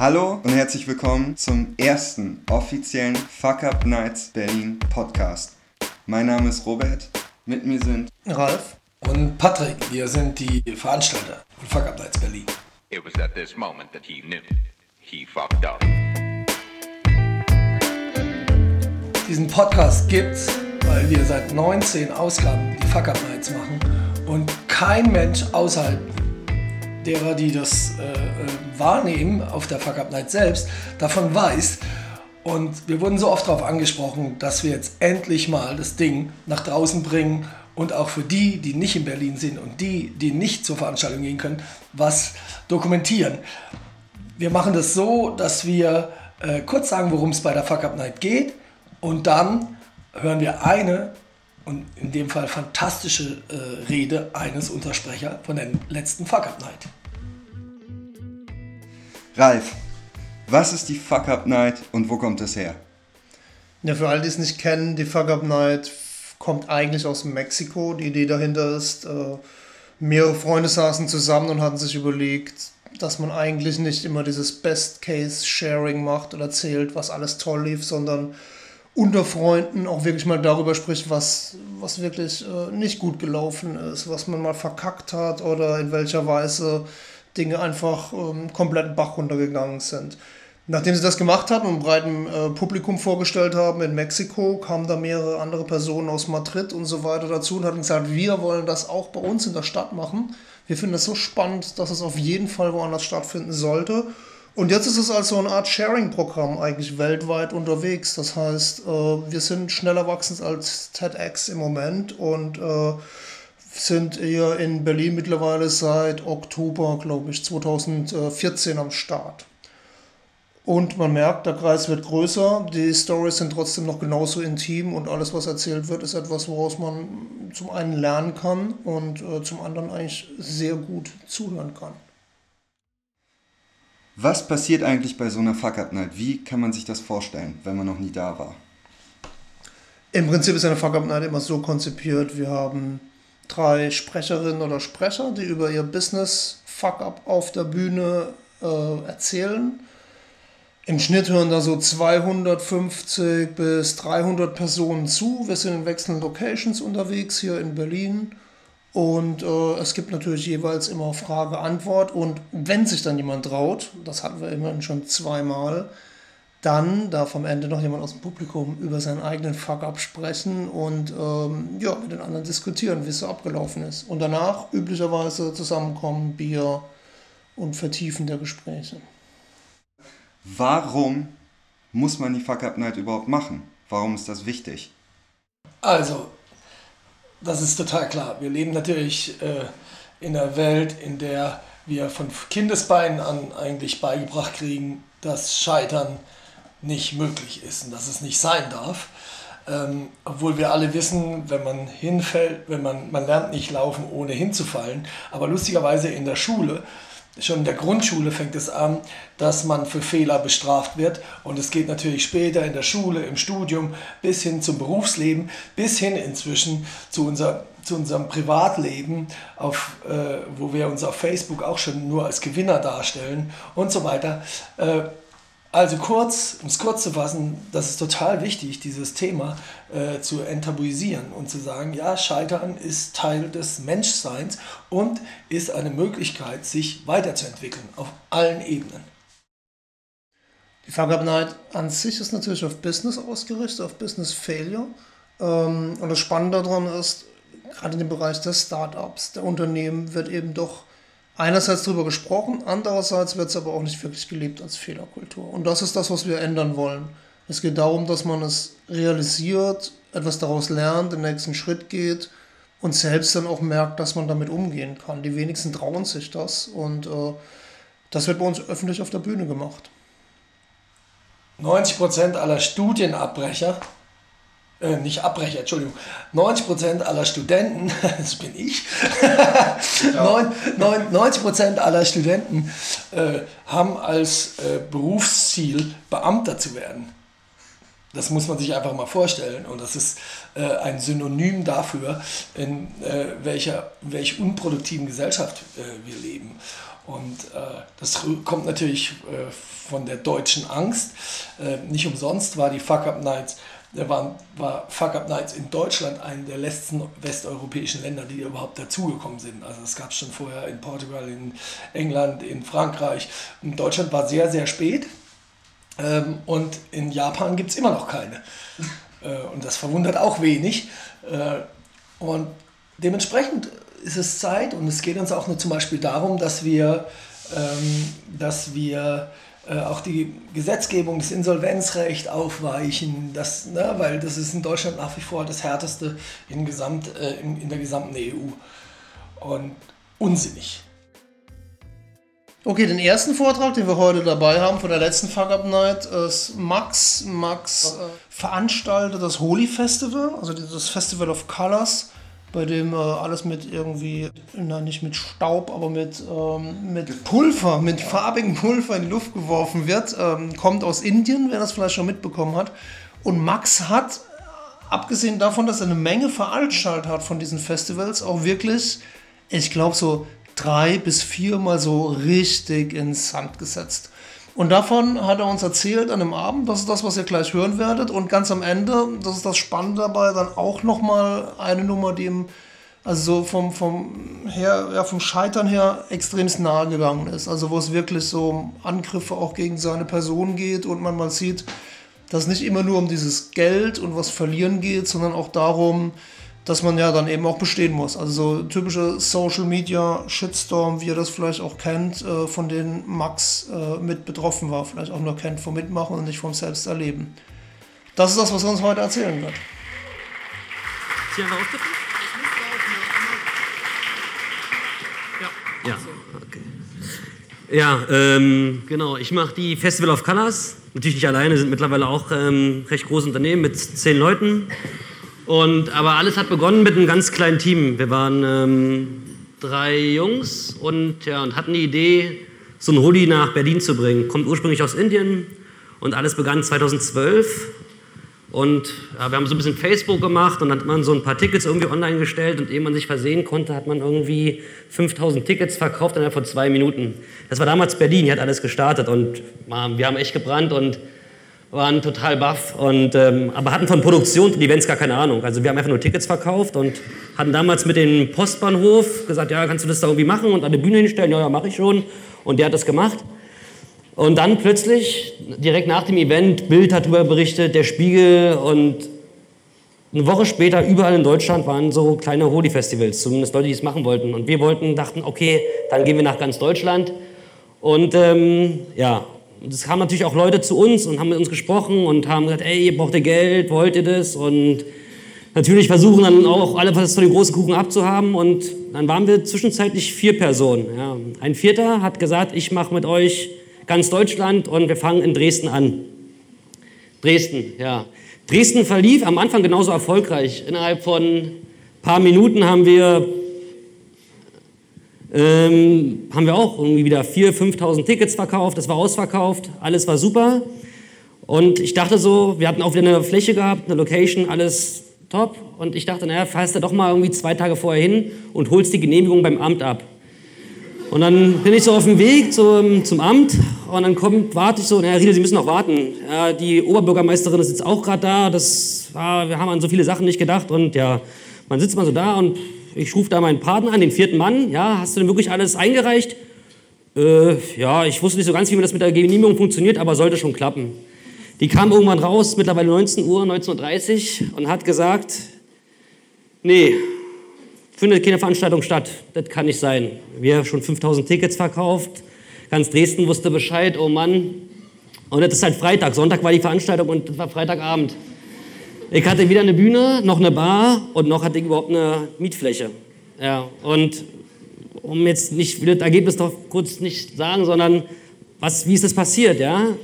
Hallo und herzlich willkommen zum ersten offiziellen Fuck Up Nights Berlin Podcast. Mein Name ist Robert, mit mir sind Ralf und Patrick. Wir sind die Veranstalter von Fuck Up Nights Berlin. It was at this moment that he knew he fucked up. Diesen Podcast gibt's, weil wir seit 19 Ausgaben die Fuck Up Nights machen und kein Mensch außerhalb derer, die das äh, äh, wahrnehmen auf der Fuck Up Night selbst, davon weiß. Und wir wurden so oft darauf angesprochen, dass wir jetzt endlich mal das Ding nach draußen bringen und auch für die, die nicht in Berlin sind und die, die nicht zur Veranstaltung gehen können, was dokumentieren. Wir machen das so, dass wir äh, kurz sagen, worum es bei der Fuck Up Night geht und dann hören wir eine und in dem Fall fantastische äh, Rede eines Untersprecher von der letzten Fuck Up Night. Ralf, was ist die Fuck Up Night und wo kommt es her? Ja, für alle, die es nicht kennen, die Fuck Up Night kommt eigentlich aus Mexiko. Die Idee dahinter ist, äh, mehrere Freunde saßen zusammen und hatten sich überlegt, dass man eigentlich nicht immer dieses Best-Case-Sharing macht oder erzählt, was alles toll lief, sondern unter Freunden auch wirklich mal darüber spricht, was, was wirklich äh, nicht gut gelaufen ist, was man mal verkackt hat oder in welcher Weise Dinge einfach ähm, komplett Bach runtergegangen sind. Nachdem sie das gemacht hatten und breitem äh, Publikum vorgestellt haben in Mexiko, kamen da mehrere andere Personen aus Madrid und so weiter dazu und hatten gesagt, wir wollen das auch bei uns in der Stadt machen. Wir finden das so spannend, dass es auf jeden Fall woanders stattfinden sollte. Und jetzt ist es als so eine Art Sharing-Programm eigentlich weltweit unterwegs. Das heißt, äh, wir sind schneller wachsend als TEDx im Moment und äh, sind eher in Berlin mittlerweile seit Oktober, glaube ich, 2014 am Start. Und man merkt, der Kreis wird größer, die Stories sind trotzdem noch genauso intim und alles, was erzählt wird, ist etwas, woraus man zum einen lernen kann und äh, zum anderen eigentlich sehr gut zuhören kann. Was passiert eigentlich bei so einer Fuck-Up-Night? Wie kann man sich das vorstellen, wenn man noch nie da war? Im Prinzip ist eine Fuck-Up-Night immer so konzipiert, wir haben drei Sprecherinnen oder Sprecher, die über ihr Business Fuck-Up auf der Bühne äh, erzählen. Im Schnitt hören da so 250 bis 300 Personen zu. Wir sind in wechselnden Locations unterwegs hier in Berlin und äh, es gibt natürlich jeweils immer Frage-Antwort. Und wenn sich dann jemand traut, das hatten wir immerhin schon zweimal, dann darf am Ende noch jemand aus dem Publikum über seinen eigenen Fuck-up sprechen und ähm, ja, mit den anderen diskutieren, wie es so abgelaufen ist. Und danach üblicherweise zusammenkommen, Bier und Vertiefen der Gespräche. Warum muss man die Fuck-Up-Night überhaupt machen? Warum ist das wichtig? Also, das ist total klar. Wir leben natürlich äh, in einer Welt, in der wir von Kindesbeinen an eigentlich beigebracht kriegen, dass Scheitern nicht möglich ist und dass es nicht sein darf. Ähm, obwohl wir alle wissen, wenn man hinfällt, wenn man, man lernt nicht laufen, ohne hinzufallen. Aber lustigerweise in der Schule schon in der Grundschule fängt es an, dass man für Fehler bestraft wird. Und es geht natürlich später in der Schule, im Studium, bis hin zum Berufsleben, bis hin inzwischen zu, unser, zu unserem Privatleben, auf, äh, wo wir uns auf Facebook auch schon nur als Gewinner darstellen und so weiter. Äh, also kurz, um es kurz zu fassen, das ist total wichtig, dieses Thema äh, zu enttabuisieren und zu sagen, ja, Scheitern ist Teil des Menschseins und ist eine Möglichkeit, sich weiterzuentwickeln auf allen Ebenen. Die Vergangenheit an sich ist natürlich auf Business ausgerichtet, auf Business Failure. Ähm, und das Spannende daran ist, gerade in dem Bereich des Startups, der Unternehmen wird eben doch einerseits darüber gesprochen, andererseits wird es aber auch nicht wirklich gelebt als Fehlerkultur. Und das ist das, was wir ändern wollen. Es geht darum, dass man es realisiert, etwas daraus lernt, den nächsten Schritt geht und selbst dann auch merkt, dass man damit umgehen kann. Die wenigsten trauen sich das und äh, das wird bei uns öffentlich auf der Bühne gemacht. 90% aller Studienabbrecher äh, nicht Abbrecher, Entschuldigung, 90% aller Studenten, das bin ich, ja. 90% aller Studenten äh, haben als äh, Berufsziel Beamter zu werden. Das muss man sich einfach mal vorstellen. Und das ist äh, ein Synonym dafür, in äh, welcher welch unproduktiven Gesellschaft wir leben. Und äh, das kommt natürlich äh, von der deutschen Angst. Äh, nicht umsonst war die Fuck Up Nights, war, war Fuck Up Nights in Deutschland eine der letzten westeuropäischen Länder, die überhaupt dazugekommen sind. Also es gab es schon vorher in Portugal, in England, in Frankreich. Und Deutschland war sehr, sehr spät. Ähm, und in Japan gibt es immer noch keine. Äh, und das verwundert auch wenig. Äh, und dementsprechend ist es Zeit und es geht uns auch nur zum Beispiel darum, dass wir, ähm, dass wir auch die Gesetzgebung, das Insolvenzrecht aufweichen, das, ne, weil das ist in Deutschland nach wie vor das härteste in, Gesamt, äh, in, in der gesamten EU. Und unsinnig. Okay, den ersten Vortrag, den wir heute dabei haben von der letzten Fuck Up Night, ist Max. Max äh, veranstaltet das Holy Festival, also das Festival of Colors, bei dem äh, alles mit irgendwie, na nicht mit Staub, aber mit, ähm, mit Pulver, mit farbigem Pulver in die Luft geworfen wird. Ähm, kommt aus Indien, wer das vielleicht schon mitbekommen hat. Und Max hat, abgesehen davon, dass er eine Menge veranstaltet hat von diesen Festivals, auch wirklich, ich glaube so drei bis viermal so richtig ins Sand gesetzt. Und davon hat er uns erzählt an einem Abend, das ist das, was ihr gleich hören werdet. Und ganz am Ende, das ist das Spannende dabei, dann auch nochmal eine Nummer, die ihm also so vom, vom, her, ja, vom Scheitern her extremst nahe gegangen ist. Also wo es wirklich so um Angriffe auch gegen seine Person geht und man mal sieht, dass nicht immer nur um dieses Geld und was verlieren geht, sondern auch darum, dass man ja dann eben auch bestehen muss. Also so typische Social Media Shitstorm, wie ihr das vielleicht auch kennt, äh, von denen Max äh, mit betroffen war, vielleicht auch nur kennt vom Mitmachen und nicht vom Selbsterleben. Das ist das, was er uns heute erzählen wird. Sie haben Ja, okay. Ja, ähm, genau. Ich mache die Festival of Colors. Natürlich nicht alleine, sind mittlerweile auch ähm, recht großes Unternehmen mit zehn Leuten. Und, aber alles hat begonnen mit einem ganz kleinen Team. Wir waren ähm, drei Jungs und, ja, und hatten die Idee, so ein Hoodie nach Berlin zu bringen. Kommt ursprünglich aus Indien und alles begann 2012. Und ja, wir haben so ein bisschen Facebook gemacht und dann hat man so ein paar Tickets irgendwie online gestellt und ehe man sich versehen konnte, hat man irgendwie 5000 Tickets verkauft innerhalb von zwei Minuten. Das war damals Berlin, hier hat alles gestartet und wir haben echt gebrannt und waren total baff, und, ähm, aber hatten von Produktion und Events gar keine Ahnung. Also wir haben einfach nur Tickets verkauft und hatten damals mit dem Postbahnhof gesagt, ja, kannst du das da irgendwie machen und an die Bühne hinstellen? Ja, ja, mache ich schon. Und der hat das gemacht. Und dann plötzlich, direkt nach dem Event, Bild hat darüber berichtet, der Spiegel und eine Woche später überall in Deutschland waren so kleine Holy-Festivals, zumindest Leute, die es machen wollten. Und wir wollten, dachten, okay, dann gehen wir nach ganz Deutschland. Und ähm, ja, und es kamen natürlich auch Leute zu uns und haben mit uns gesprochen und haben gesagt, ey, ihr braucht ihr Geld, wollt ihr das? Und natürlich versuchen dann auch alle was von den großen Kuchen abzuhaben. Und dann waren wir zwischenzeitlich vier Personen. Ja. Ein Vierter hat gesagt, ich mache mit euch ganz Deutschland und wir fangen in Dresden an. Dresden, ja. Dresden verlief am Anfang genauso erfolgreich. Innerhalb von ein paar Minuten haben wir ähm, haben wir auch irgendwie wieder 4.000, 5.000 Tickets verkauft, das war ausverkauft, alles war super. Und ich dachte so, wir hatten auch wieder eine Fläche gehabt, eine Location, alles top. Und ich dachte, naja, fährst du doch mal irgendwie zwei Tage vorher hin und holst die Genehmigung beim Amt ab. Und dann bin ich so auf dem Weg zum, zum Amt und dann kommt, warte ich so, naja, Riedel, Sie müssen noch warten. Ja, die Oberbürgermeisterin ist jetzt auch gerade da, das, ja, wir haben an so viele Sachen nicht gedacht und ja, man sitzt mal so da und ich rufe da meinen Partner an, den vierten Mann. Ja, hast du denn wirklich alles eingereicht? Äh, ja, ich wusste nicht so ganz, wie das mit der Genehmigung funktioniert, aber sollte schon klappen. Die kam irgendwann raus, mittlerweile 19 Uhr, 19.30 Uhr und hat gesagt, nee, findet keine Veranstaltung statt. Das kann nicht sein. Wir haben schon 5000 Tickets verkauft. Ganz Dresden wusste Bescheid, oh Mann. Und das ist halt Freitag. Sonntag war die Veranstaltung und das war Freitagabend. Ich hatte weder eine Bühne, noch eine Bar und noch hatte ich überhaupt eine Mietfläche. Ja, und um jetzt nicht, das Ergebnis doch kurz nicht sagen, sondern was, wie ist das passiert, ja?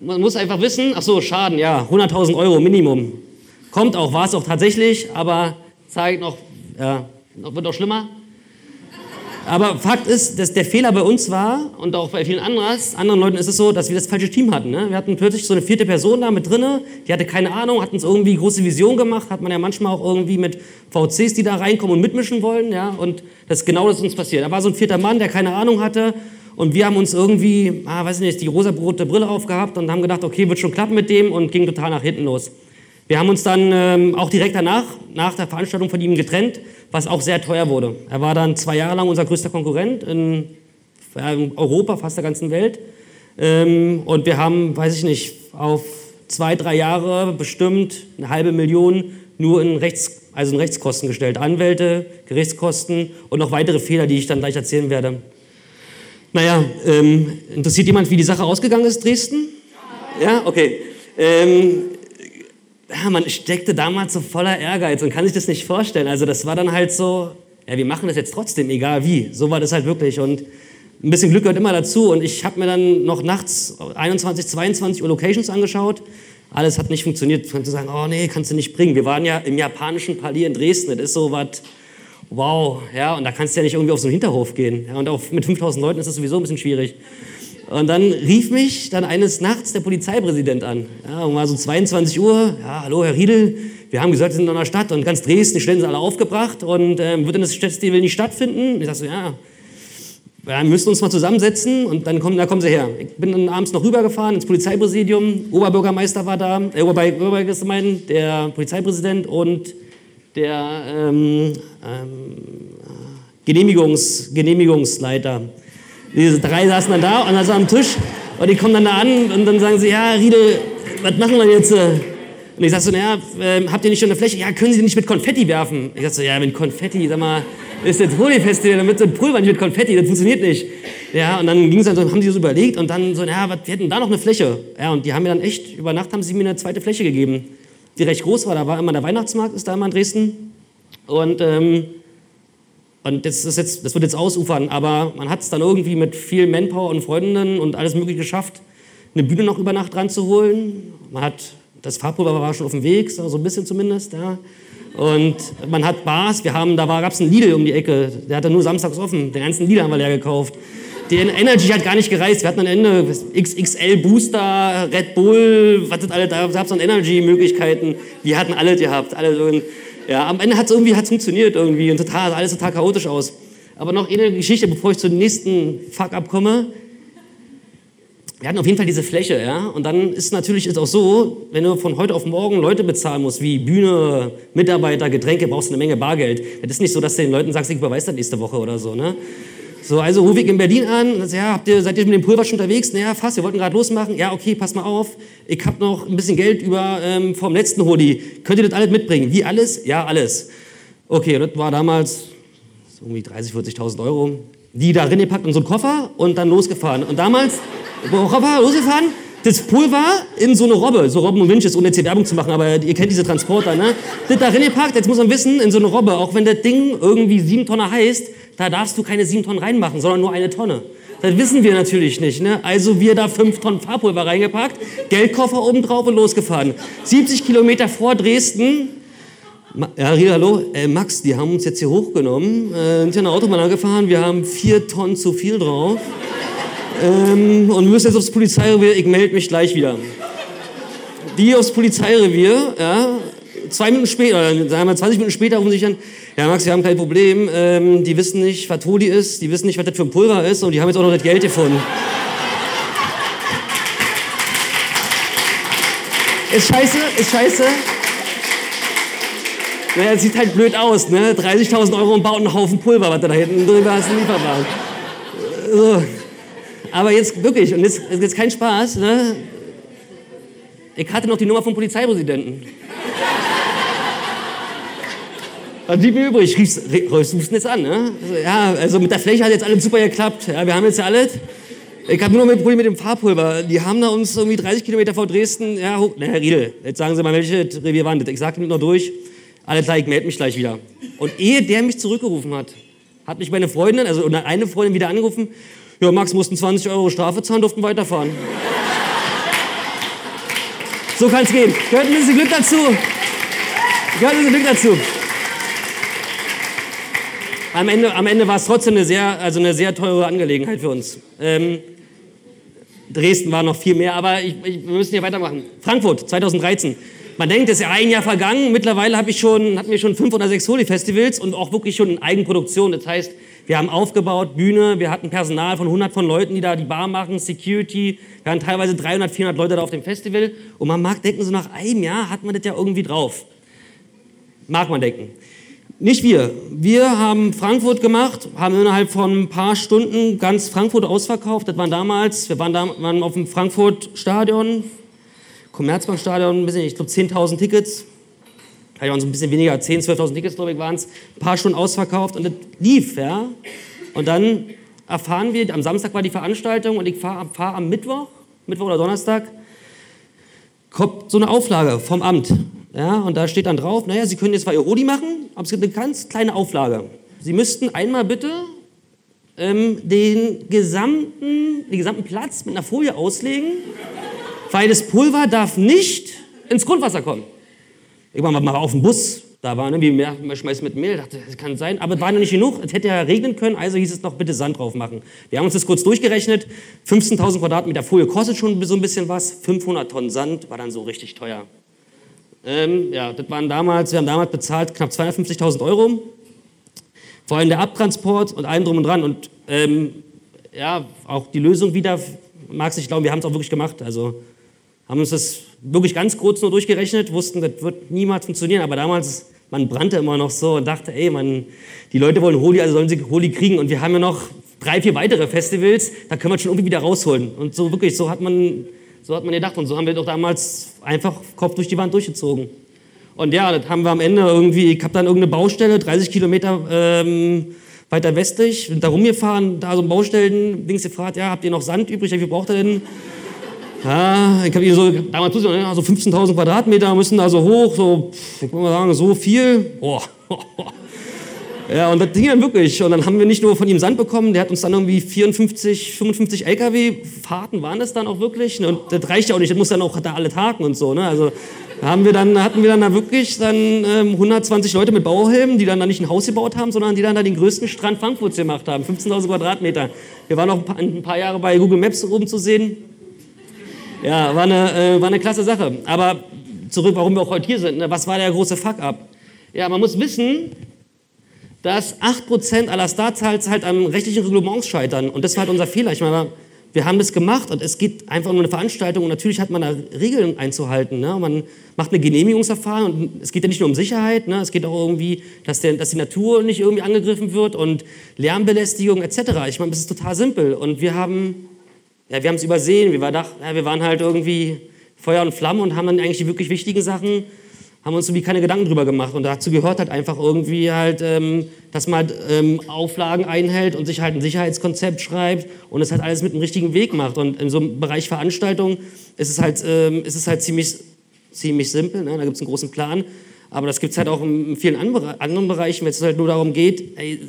Man muss einfach wissen, ach so, Schaden, ja, 100.000 Euro Minimum. Kommt auch, war es auch tatsächlich, aber zeigt noch, ja, wird noch schlimmer. Aber Fakt ist, dass der Fehler bei uns war und auch bei vielen anderen, anderen Leuten ist es so, dass wir das falsche Team hatten. Ne? Wir hatten plötzlich so eine vierte Person da mit drinne, die hatte keine Ahnung, hat uns irgendwie große Vision gemacht, hat man ja manchmal auch irgendwie mit VCs, die da reinkommen und mitmischen wollen. Ja? Und das ist genau das uns passiert. Da war so ein vierter Mann, der keine Ahnung hatte und wir haben uns irgendwie, ah, weiß nicht, die rosa-rote Brille aufgehabt und haben gedacht, okay, wird schon klappen mit dem und ging total nach hinten los. Wir haben uns dann ähm, auch direkt danach, nach der Veranstaltung von ihm getrennt, was auch sehr teuer wurde. Er war dann zwei Jahre lang unser größter Konkurrent in, Europa, fast der ganzen Welt. Ähm, und wir haben, weiß ich nicht, auf zwei, drei Jahre bestimmt eine halbe Million nur in, Rechts, also in Rechtskosten gestellt. Anwälte, Gerichtskosten und noch weitere Fehler, die ich dann gleich erzählen werde. Naja, ähm, interessiert jemand, wie die Sache ausgegangen ist, Dresden? Ja, okay. Ähm, ja, man steckte damals so voller Ehrgeiz und kann sich das nicht vorstellen. Also das war dann halt so, ja, wir machen das jetzt trotzdem, egal wie. So war das halt wirklich und ein bisschen Glück gehört immer dazu. Und ich habe mir dann noch nachts 21, 22 Uhr Locations angeschaut. Alles hat nicht funktioniert. Kannst du sagen, oh nee, kannst du nicht bringen. Wir waren ja im japanischen Palier in Dresden. Das ist so was, wow, ja, und da kannst du ja nicht irgendwie auf so einen Hinterhof gehen. Ja, und auch mit 5000 Leuten ist das sowieso ein bisschen schwierig. Und dann rief mich dann eines Nachts der Polizeipräsident an. Ja, um mal so 22 Uhr. Ja, hallo, Herr Riedel. Wir haben gesagt, Sie sind in einer Stadt und ganz Dresden, die Stellen sind alle aufgebracht und ähm, wird denn das Festival nicht stattfinden? Ich sag so, ja, wir müssen uns mal zusammensetzen und dann kommen, da kommen Sie her. Ich bin dann abends noch rübergefahren ins Polizeipräsidium. Oberbürgermeister war da, der Oberbürgermeister, der Polizeipräsident und der ähm, ähm, Genehmigungs, Genehmigungsleiter. Diese drei saßen dann da und dann am Tisch und die kommen dann da an und dann sagen sie, ja, Riedel, was machen wir jetzt? Und ich sag so, naja, äh, habt ihr nicht schon eine Fläche? Ja, können Sie nicht mit Konfetti werfen? Ich sag so, ja, mit Konfetti, sag mal, ist jetzt Holy-Festival, damit so ein Pulver nicht mit Konfetti, das funktioniert nicht. Ja, und dann ging es dann so, haben die so überlegt und dann so, naja, wir hätten da noch eine Fläche. Ja, und die haben mir dann echt, über Nacht haben sie mir eine zweite Fläche gegeben, die recht groß war. Da war immer der Weihnachtsmarkt, ist da immer in Dresden. Und ähm, und das, ist jetzt, das wird jetzt ausufern, aber man hat es dann irgendwie mit viel Manpower und Freundinnen und alles Mögliche geschafft, eine Bühne noch über Nacht ranzuholen. Man hat, das Farbpulver war schon auf dem Weg, so ein bisschen zumindest. Ja. Und man hat Bars, wir haben, da gab es einen Lidl um die Ecke, der hatte nur samstags offen, den ganzen Lidl haben wir leer gekauft. Die Energy hat gar nicht gereist. Wir hatten am Ende XXL Booster, Red Bull, was das alle, da gab es dann Energy-Möglichkeiten. Wir hatten alles gehabt. Alle so ja, am Ende hat es irgendwie hat's funktioniert irgendwie und total, alles total chaotisch aus. Aber noch eine Geschichte, bevor ich zum nächsten Fuck-up komme. Wir hatten auf jeden Fall diese Fläche, ja. Und dann ist natürlich ist auch so, wenn du von heute auf morgen Leute bezahlen musst, wie Bühne, Mitarbeiter, Getränke, brauchst du eine Menge Bargeld. Das ist nicht so, dass du den Leuten sagst, ich überweise das nächste Woche oder so, ne? So, also rufe ich in Berlin an, ja, habt ihr, seid ihr mit dem Pulver schon unterwegs? Naja, fast, wir wollten gerade losmachen. Ja, okay, pass mal auf, ich habe noch ein bisschen Geld über ähm, vom letzten Holi. Könnt ihr das alles mitbringen? Wie alles? Ja, alles. Okay, das war damals irgendwie 30, 40.000 Euro. Die da reingepackt in so einen Koffer und dann losgefahren. Und damals, Koffer, losgefahren, das Pulver in so eine Robbe, so Robben und Winches, ohne jetzt hier Werbung zu machen, aber ihr kennt diese Transporter, ne? Das da reingepackt, jetzt muss man wissen, in so eine Robbe, auch wenn das Ding irgendwie sieben Tonnen heißt, da darfst du keine sieben Tonnen reinmachen, sondern nur eine Tonne. Das wissen wir natürlich nicht. Ne? Also wir da fünf Tonnen Farbpulver reingepackt, Geldkoffer oben drauf und losgefahren. 70 Kilometer vor Dresden. Ja, hallo. Äh, Max, die haben uns jetzt hier hochgenommen, äh, sind hier eine Autobahn angefahren, wir haben vier Tonnen zu viel drauf. Ähm, und müssen jetzt aufs Polizeirevier, ich melde mich gleich wieder. Die aufs Polizeirevier, ja, zwei Minuten später, sagen wir 20 Minuten später rufen sich an, ja Max, wir haben kein Problem, ähm, die wissen nicht, was Todi ist, die wissen nicht, was das für ein Pulver ist und die haben jetzt auch noch das Geld gefunden. ist scheiße, ist scheiße. Naja, es sieht halt blöd aus, ne? 30.000 Euro und baut einen Haufen Pulver, was du da hinten drüber hast, ein Lieferwagen. So. Aber jetzt wirklich, und jetzt, jetzt kein Spaß, ne? Ich hatte noch die Nummer vom Polizeipräsidenten. Was blieb mir übrig? Rief's, rufst jetzt an, ne? Also, ja, also mit der Fläche hat jetzt alles super geklappt. Ja, wir haben jetzt ja alles. Ich habe nur noch ein Problem mit dem Fahrpulver. Die haben da uns irgendwie 30 Kilometer vor Dresden. Ja, na, Herr Riedel, jetzt sagen Sie mal, welche Revier waren das? Ich sage noch durch. Alles klar, ich melde mich gleich wieder. Und ehe der mich zurückgerufen hat, hat mich meine Freundin, also eine Freundin wieder angerufen. Ja, Max mussten 20 Euro Strafe zahlen, durften weiterfahren. so kann es gehen. Gehört ein bisschen Glück dazu. Gehört ein bisschen Glück dazu. Am Ende, am Ende war es trotzdem eine sehr, also eine sehr teure Angelegenheit für uns. Ähm, Dresden war noch viel mehr, aber ich, ich, wir müssen hier weitermachen. Frankfurt 2013. Man denkt, es ist ja ein Jahr vergangen. Mittlerweile habe ich schon, hatten wir schon fünf oder sechs Holy-Festivals und auch wirklich schon in Eigenproduktion. Das heißt, wir haben aufgebaut, Bühne, wir hatten Personal von 100 von Leuten, die da die Bar machen, Security. Wir hatten teilweise 300, 400 Leute da auf dem Festival. Und man mag denken, so nach einem Jahr hat man das ja irgendwie drauf. Mag man denken. Nicht wir. Wir haben Frankfurt gemacht, haben innerhalb von ein paar Stunden ganz Frankfurt ausverkauft. Das waren damals, wir waren, da, waren auf dem Frankfurt-Stadion, Commerzbank-Stadion, ich glaube 10.000 Tickets. Vielleicht waren es ein bisschen weniger, 10.000, 12.000 Tickets, glaube ich, waren es. Ein paar Stunden ausverkauft und das lief, ja. Und dann erfahren wir, am Samstag war die Veranstaltung und ich fahre fahr am Mittwoch, Mittwoch oder Donnerstag, kommt so eine Auflage vom Amt. Ja, und da steht dann drauf, naja, Sie können jetzt zwar Ihr Rodi machen, aber es gibt eine ganz kleine Auflage. Sie müssten einmal bitte ähm, den, gesamten, den gesamten Platz mit einer Folie auslegen, weil das Pulver darf nicht ins Grundwasser kommen. Ich war mal auf dem Bus, da war irgendwie mehr, mehr Schmeiß mit Mehl, dachte, das kann sein, aber war noch nicht genug, es hätte ja regnen können, also hieß es noch, bitte Sand drauf machen. Wir haben uns das kurz durchgerechnet, 15.000 Quadratmeter Folie kostet schon so ein bisschen was, 500 Tonnen Sand war dann so richtig teuer. Ähm, ja, das waren damals, wir haben damals bezahlt knapp 250.000 Euro. Vor allem der Abtransport und allem drum und dran. Und ähm, ja, auch die Lösung wieder, mag es nicht glauben, wir haben es auch wirklich gemacht. Also haben uns das wirklich ganz kurz nur durchgerechnet, wussten, das wird niemals funktionieren. Aber damals, man brannte immer noch so und dachte, ey, man, die Leute wollen Holi, also sollen sie Holi kriegen. Und wir haben ja noch drei, vier weitere Festivals, da können wir schon irgendwie wieder rausholen. Und so wirklich, so hat man so hat man gedacht und so haben wir doch damals einfach Kopf durch die Wand durchgezogen. Und ja, das haben wir am Ende irgendwie, ich habe dann irgendeine Baustelle, 30 Kilometer ähm, weiter westlich, sind da rumgefahren, da so ein Baustellen, Dings gefragt, ja, habt ihr noch Sand übrig, wie braucht ihr denn? Ja, ich habe hier so, damals so 15.000 Quadratmeter müssen da so hoch, so, ich würde mal sagen, so viel. Boah. Ja, und das ging dann wirklich. Und dann haben wir nicht nur von ihm Sand bekommen, der hat uns dann irgendwie 54, 55 LKW-Fahrten waren das dann auch wirklich. Und das reicht ja auch nicht, das muss dann auch da alle tagen und so. Ne? Also haben wir dann, hatten wir dann da wirklich dann ähm, 120 Leute mit Bauhelmen, die dann da nicht ein Haus gebaut haben, sondern die dann da den größten Strand Frankfurts gemacht haben, 15.000 Quadratmeter. Wir waren auch ein paar, ein paar, Jahre bei Google Maps oben zu sehen. Ja, war eine, äh, war eine klasse Sache. Aber zurück, warum wir auch heute hier sind. Ne? Was war der große Fuck-up? Ja, man muss wissen, dass 8% aller Starts halt am rechtlichen Reglements scheitern. Und das war halt unser Fehler. Ich meine, wir haben das gemacht und es geht einfach um eine Veranstaltung und natürlich hat man da Regeln einzuhalten. Ne? Man macht eine Genehmigungsverfahren und es geht ja nicht nur um Sicherheit, ne? es geht auch irgendwie, dass, der, dass die Natur nicht irgendwie angegriffen wird und Lärmbelästigung etc. Ich meine, das ist total simpel und wir haben ja, wir es übersehen. Wir, war, ja, wir waren halt irgendwie Feuer und Flamme und haben dann eigentlich die wirklich wichtigen Sachen haben uns irgendwie keine Gedanken drüber gemacht. Und dazu gehört halt einfach irgendwie halt, ähm, dass man ähm, Auflagen einhält und sich halt ein Sicherheitskonzept schreibt und es halt alles mit dem richtigen Weg macht. Und in so einem Bereich Veranstaltung ist es halt, ähm, ist es halt ziemlich, ziemlich simpel. Ne? Da gibt es einen großen Plan. Aber das gibt es halt auch in vielen anderen Bereichen, wenn es halt nur darum geht, ey,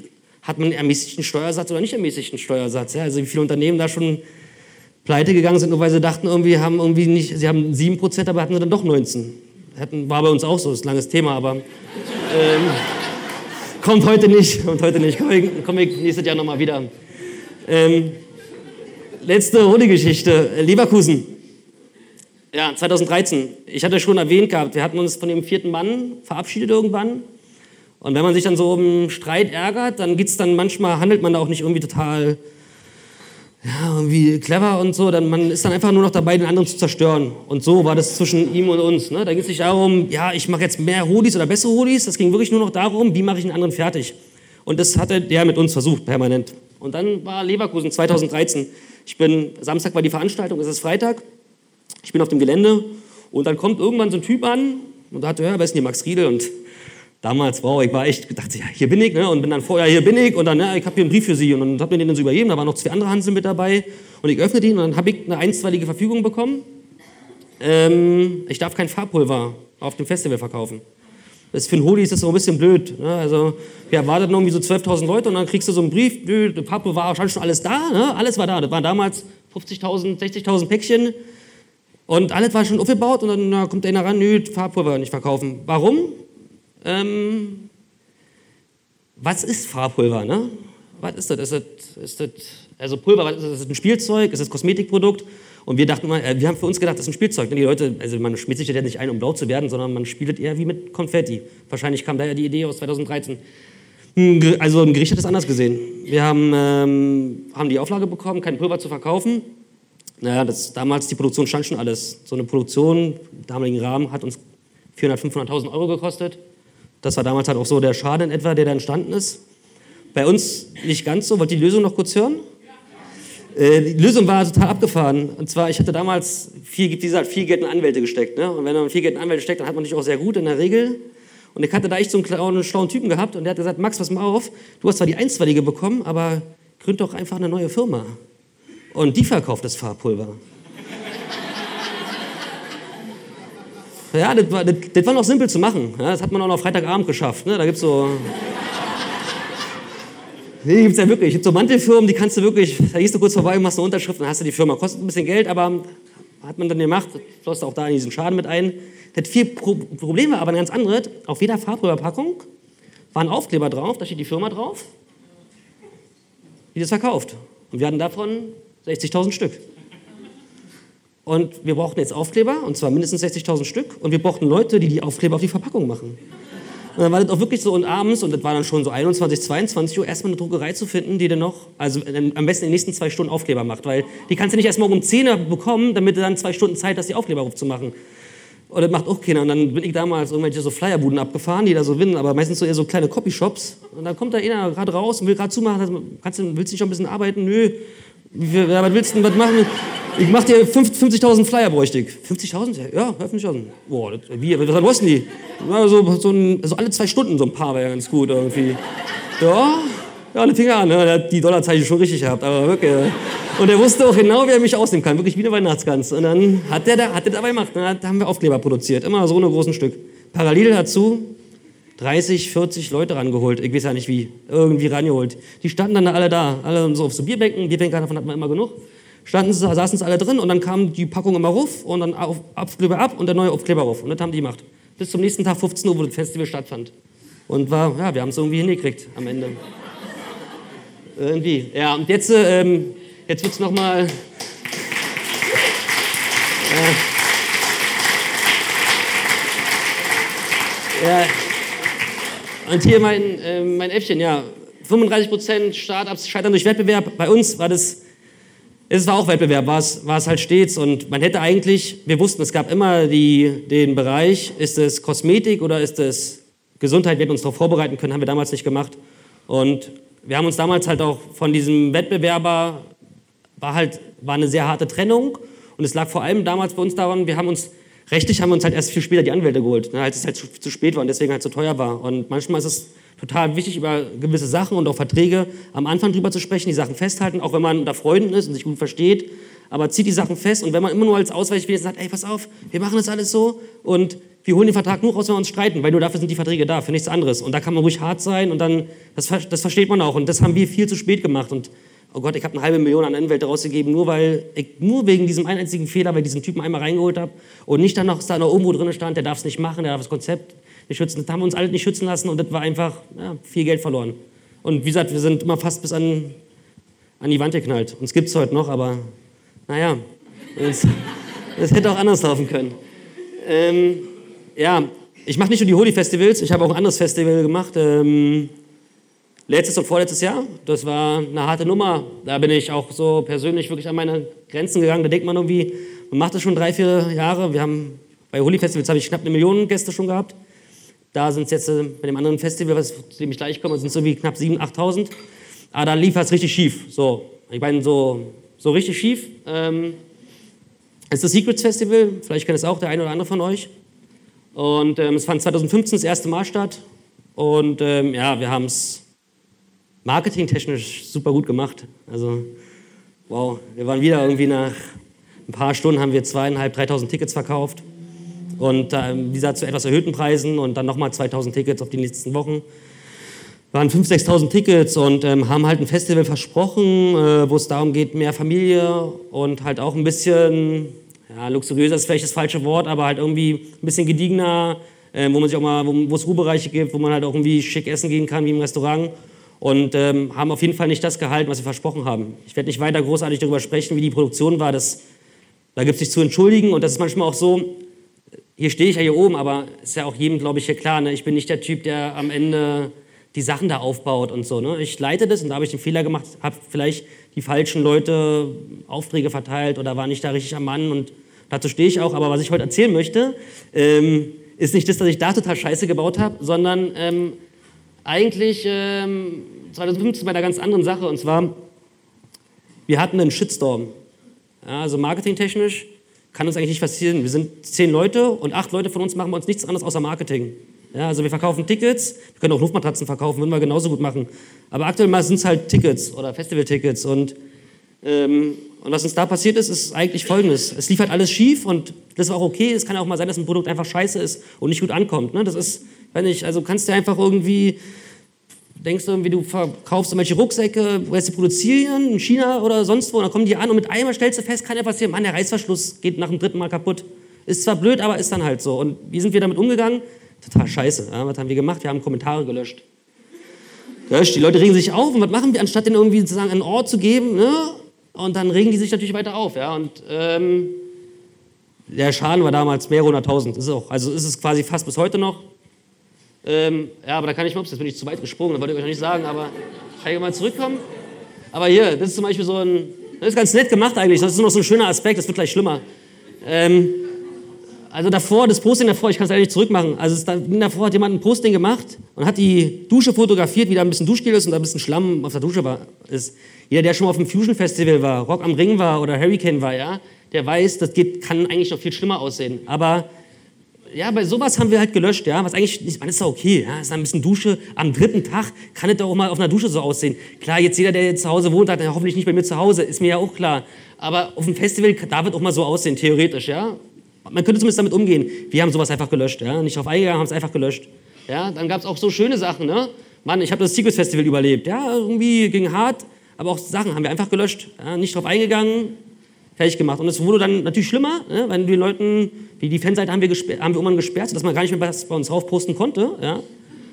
hat man einen ermäßigten Steuersatz oder nicht ermäßigten Steuersatz. Ja? Also wie viele Unternehmen da schon pleite gegangen sind, nur weil sie dachten, irgendwie haben irgendwie nicht, sie haben 7%, aber hatten sie dann doch 19 war bei uns auch so, ist ein langes Thema, aber ähm, kommt heute nicht, kommt heute nicht, komme ich, komm ich nächstes Jahr nochmal wieder. Ähm, letzte Hundegeschichte, Leverkusen. Ja, 2013. Ich hatte schon erwähnt gehabt, wir hatten uns von dem vierten Mann verabschiedet irgendwann. Und wenn man sich dann so um Streit ärgert, dann geht's dann manchmal, handelt man da auch nicht irgendwie total ja, irgendwie clever und so, dann man ist dann einfach nur noch dabei, den anderen zu zerstören. Und so war das zwischen ihm und uns. Ne? Da ging es nicht darum, ja, ich mache jetzt mehr Hoodies oder bessere Hoodies. Das ging wirklich nur noch darum, wie mache ich den anderen fertig. Und das hatte der mit uns versucht, permanent. Und dann war Leverkusen 2013. Ich bin, Samstag war die Veranstaltung, es ist Freitag. Ich bin auf dem Gelände und dann kommt irgendwann so ein Typ an und da hat, ja, wer ist denn hier Max Riedel? Und damals, wow, ich war echt, dachte, ja, hier bin ich, ne? und bin dann vorher, ja, hier bin ich, und dann, ja, ich habe hier einen Brief für Sie, und dann habe mir den so übergeben, da waren noch zwei andere Hansel mit dabei, und ich öffne den, und dann habe ich eine einstweilige Verfügung bekommen, ähm, ich darf kein Farbpulver auf dem Festival verkaufen. Das für ein Holi ist das so ein bisschen blöd. Ne? Also, wir erwarteten irgendwie so 12.000 Leute und dann kriegst du so einen Brief, nö, Farbpulver war wahrscheinlich schon alles da, ne? alles war da. Das waren damals 50.000, 60.000 Päckchen und alles war schon aufgebaut und dann na, kommt einer ran, nö, Farbpulver nicht verkaufen. Warum? Ähm, was ist Farbpulver? Ne? Was ist das? Ist das, ist das also Pulver, was ist das? Ist das ein Spielzeug? Ist das ein Kosmetikprodukt? Und wir dachten mal, äh, wir haben für uns gedacht, das ist ein Spielzeug. Die Leute, also man schmiert sich ja nicht ein, um blau zu werden, sondern man spielt eher wie mit Konfetti. Wahrscheinlich kam da ja die Idee aus 2013. Also ein Gericht hat es anders gesehen. Wir haben, ähm, haben die Auflage bekommen, kein Pulver zu verkaufen. Naja, das, damals die Produktion stand schon alles. So eine Produktion im damaligen Rahmen hat uns 400.000, 500.000 Euro gekostet. Das war damals halt auch so der Schaden etwa, der da entstanden ist. Bei uns nicht ganz so. Wollt ihr die Lösung noch kurz hören? Äh, die Lösung war total abgefahren. Und zwar, ich hatte damals viel, wie gesagt, viel Geld in Anwälte gesteckt. Ne? Und wenn man viel Geld in Anwälte steckt, dann hat man natürlich auch sehr gut in der Regel. Und ich hatte da echt so einen schlauen, schlauen Typen gehabt und der hat gesagt, Max, pass mal auf, du hast zwar die Einstweilige bekommen, aber gründ doch einfach eine neue Firma. Und die verkauft das Farbpulver. Ja, das war, das, das war noch simpel zu machen. Ja, das hat man auch noch Freitagabend geschafft. Ne? Da gibt es so. Nee, gibt es ja wirklich. Es gibt so Mantelfirmen, die kannst du wirklich, da gehst du kurz vorbei, machst eine Unterschrift, dann hast du die Firma. Kostet ein bisschen Geld, aber hat man dann gemacht, floss auch da in diesen Schaden mit ein. Das viel Pro Problem war aber ein ganz anderes. Auf jeder Farbpulverpackung war ein Aufkleber drauf, da steht die Firma drauf, die das verkauft. Und wir hatten davon 60.000 Stück. Und wir brauchten jetzt Aufkleber, und zwar mindestens 60.000 Stück. Und wir brauchten Leute, die die Aufkleber auf die Verpackung machen. Und dann war das auch wirklich so und abends, und das war dann schon so 21, 22 Uhr, erstmal eine Druckerei zu finden, die dann noch, also am besten in den nächsten zwei Stunden Aufkleber macht. Weil die kannst du nicht erst morgen um 10 Uhr bekommen, damit du dann zwei Stunden Zeit hast, die Aufkleber aufzumachen. Und das macht auch keiner. Und dann bin ich damals irgendwelche so Flyerbuden abgefahren, die da so winnen, aber meistens so eher so kleine Copyshops. Und dann kommt da einer gerade raus und will gerade zumachen. Kannst du, willst du nicht schon ein bisschen arbeiten? Nö. Ja, was willst du denn, was machen? Ich mach dir 50.000 Flyer bräuchte ich. 50.000? Ja, 50.000. Boah, das, wie, was kosten die? Ja, so, so, ein, so alle zwei Stunden so ein paar wäre ja ganz gut irgendwie. Ja, ja, alle Finger an. Ne? Der hat die Dollarzeichen schon richtig gehabt, aber wirklich. Und er wusste auch genau, wie er mich ausnehmen kann. Wirklich wie eine Weihnachtsgans. Und dann hat der, da, hat der dabei gemacht. Dann haben wir Aufkleber produziert. Immer so eine großen Stück. Parallel dazu 30, 40 Leute rangeholt. Ich weiß ja nicht wie. Irgendwie rangeholt. Die standen dann alle da. Alle so auf so Bierbänken. Bierbänke davon hat man immer genug. Standen, saßen sie alle drin und dann kam die Packung immer ruf und dann auf, Aufkleber ab und der neue Aufkleber ruf. Und das haben die gemacht. Bis zum nächsten Tag 15 Uhr, wo das Festival stattfand. Und war, ja, wir haben es irgendwie hingekriegt am Ende. Irgendwie. Ja, und jetzt, ähm, jetzt wird es nochmal. Äh, ja. Und hier mein, äh, mein Äffchen, ja. 35% Startups scheitern durch Wettbewerb. Bei uns war das, es war auch Wettbewerb, war es, war es halt stets. Und man hätte eigentlich, wir wussten, es gab immer die, den Bereich, ist es Kosmetik oder ist es Gesundheit? Wir hätten uns darauf vorbereiten können, haben wir damals nicht gemacht. Und wir haben uns damals halt auch von diesem Wettbewerber, war halt, war eine sehr harte Trennung. Und es lag vor allem damals bei uns daran, wir haben uns, rechtlich haben wir uns halt erst viel später die Anwälte geholt, ne, als es halt zu, zu, spät war und deswegen halt zu teuer war. Und manchmal ist es total wichtig, über gewisse Sachen und auch Verträge am Anfang drüber zu sprechen, die Sachen festhalten, auch wenn man unter Freunden ist und sich gut versteht. Aber zieht die Sachen fest und wenn man immer nur als Ausweichwesen sagt, ey, pass auf, wir machen das alles so und wir holen den Vertrag nur raus, wenn wir uns streiten, weil nur dafür sind die Verträge da, für nichts anderes. Und da kann man ruhig hart sein und dann, das, das versteht man auch. Und das haben wir viel zu spät gemacht. Und oh Gott, ich habe eine halbe Million an Anwälte rausgegeben, nur weil ich nur wegen diesem einen einzigen Fehler, weil ich diesen Typen einmal reingeholt habe und nicht dann noch da noch irgendwo drin stand, der darf es nicht machen, der darf das Konzept nicht schützen. Das haben wir uns alle nicht schützen lassen und das war einfach ja, viel Geld verloren. Und wie gesagt, wir sind immer fast bis an, an die Wand geknallt. Uns gibt es heute noch, aber naja, es hätte auch anders laufen können. Ähm, ja, ich mache nicht nur die Holy-Festivals, ich habe auch ein anderes Festival gemacht. Ähm, letztes und vorletztes Jahr. Das war eine harte Nummer. Da bin ich auch so persönlich wirklich an meine Grenzen gegangen. Da denkt man irgendwie, man macht das schon drei, vier Jahre. Wir haben bei Holy Festivals habe ich knapp eine Million Gäste schon gehabt. Da sind es jetzt äh, bei dem anderen Festival, was, zu dem ich gleich komme, sind es so wie knapp 7.000, 8.000. Aber da lief es richtig schief. So, ich meine, so, so richtig schief. Ähm, ist das Secrets Festival, vielleicht kennt es auch der eine oder andere von euch. Und ähm, es fand 2015 das erste Mal statt. Und ähm, ja, wir haben es marketingtechnisch super gut gemacht. Also, wow, wir waren wieder irgendwie nach ein paar Stunden haben wir zweieinhalb, 3.000 Tickets verkauft. Und äh, gesagt, zu etwas erhöhten Preisen und dann nochmal 2.000 Tickets auf die nächsten Wochen. Waren 5.000, 6.000 Tickets und ähm, haben halt ein Festival versprochen, äh, wo es darum geht, mehr Familie und halt auch ein bisschen ja, luxuriöser ist vielleicht das falsche Wort, aber halt irgendwie ein bisschen gediegener, äh, wo man sich auch mal, wo es Ruhebereiche gibt, wo man halt auch irgendwie schick essen gehen kann, wie im Restaurant. Und ähm, haben auf jeden Fall nicht das gehalten, was wir versprochen haben. Ich werde nicht weiter großartig darüber sprechen, wie die Produktion war. Das, da gibt es sich zu entschuldigen. Und das ist manchmal auch so, hier stehe ich ja hier oben, aber ist ja auch jedem, glaube ich, hier klar, ne? ich bin nicht der Typ, der am Ende die Sachen da aufbaut und so. Ne? Ich leite das und da habe ich den Fehler gemacht, habe vielleicht die falschen Leute Aufträge verteilt oder war nicht da richtig am Mann und dazu stehe ich auch. Aber was ich heute erzählen möchte, ähm, ist nicht das, dass ich da total Scheiße gebaut habe, sondern ähm, eigentlich ähm, 2015 bei einer ganz anderen Sache. Und zwar, wir hatten einen Shitstorm. Ja, also marketingtechnisch kann uns eigentlich nicht passieren. Wir sind zehn Leute und acht Leute von uns machen bei uns nichts anderes außer Marketing. Ja, also wir verkaufen Tickets, wir können auch Luftmatratzen verkaufen, würden wir genauso gut machen. Aber aktuell sind es halt Tickets oder Festivaltickets. Und, ähm, und was uns da passiert ist, ist eigentlich folgendes. Es lief halt alles schief und das ist auch okay. Es kann auch mal sein, dass ein Produkt einfach scheiße ist und nicht gut ankommt. Ne? Das ist, wenn ich, also kannst du einfach irgendwie, denkst du irgendwie, du verkaufst irgendwelche Rucksäcke, lässt sie produzieren in China oder sonst wo und dann kommen die an und mit einmal stellst du fest, kann ja passieren, Mann, der Reißverschluss geht nach dem dritten Mal kaputt. Ist zwar blöd, aber ist dann halt so. Und wie sind wir damit umgegangen? Total scheiße. Ja, was haben wir gemacht? Wir haben Kommentare gelöscht. Gelöscht. Die Leute regen sich auf und was machen wir, anstatt denen irgendwie sozusagen einen Ort zu geben? Ne? Und dann regen die sich natürlich weiter auf. Ja? Und ähm, der Schaden war damals mehrere hunderttausend. Ist auch, also ist es quasi fast bis heute noch. Ähm, ja, aber da kann ich mal, jetzt bin ich zu weit gesprungen, da wollte ich euch noch nicht sagen, aber kann ich mal zurückkommen? Aber hier, das ist zum Beispiel so ein, das ist ganz nett gemacht eigentlich, das ist noch so ein schöner Aspekt, das wird gleich schlimmer. Ähm, also davor, das Posting davor, ich kann es nicht zurückmachen. Also davor hat jemand ein Posting gemacht und hat die Dusche fotografiert, wie da ein bisschen Duschgel ist und da ein bisschen Schlamm auf der Dusche war. Ist. Jeder, der schon mal auf dem Fusion Festival war, Rock am Ring war oder Hurricane war, ja, der weiß, das geht, kann eigentlich noch viel schlimmer aussehen. Aber ja, bei sowas haben wir halt gelöscht, ja, was eigentlich, ich meine, ist doch okay, ja, ist ein bisschen Dusche, am dritten Tag kann es doch auch mal auf einer Dusche so aussehen. Klar, jetzt jeder, der jetzt zu Hause wohnt, hat ja hoffentlich nicht bei mir zu Hause, ist mir ja auch klar. Aber auf dem Festival, da wird auch mal so aussehen, theoretisch, ja. Man könnte zumindest damit umgehen. Wir haben sowas einfach gelöscht, ja, nicht drauf eingegangen, haben es einfach gelöscht. Ja, dann gab es auch so schöne Sachen, ne. Mann, ich habe das Secrets Festival überlebt, ja, irgendwie ging hart, aber auch Sachen haben wir einfach gelöscht, ja, nicht drauf eingegangen, fertig gemacht. Und es wurde dann natürlich schlimmer, ne, wenn die Leuten, die, Fanseite haben wir, haben wir irgendwann gesperrt, sodass man gar nicht mehr was bei uns raufposten konnte. Ja.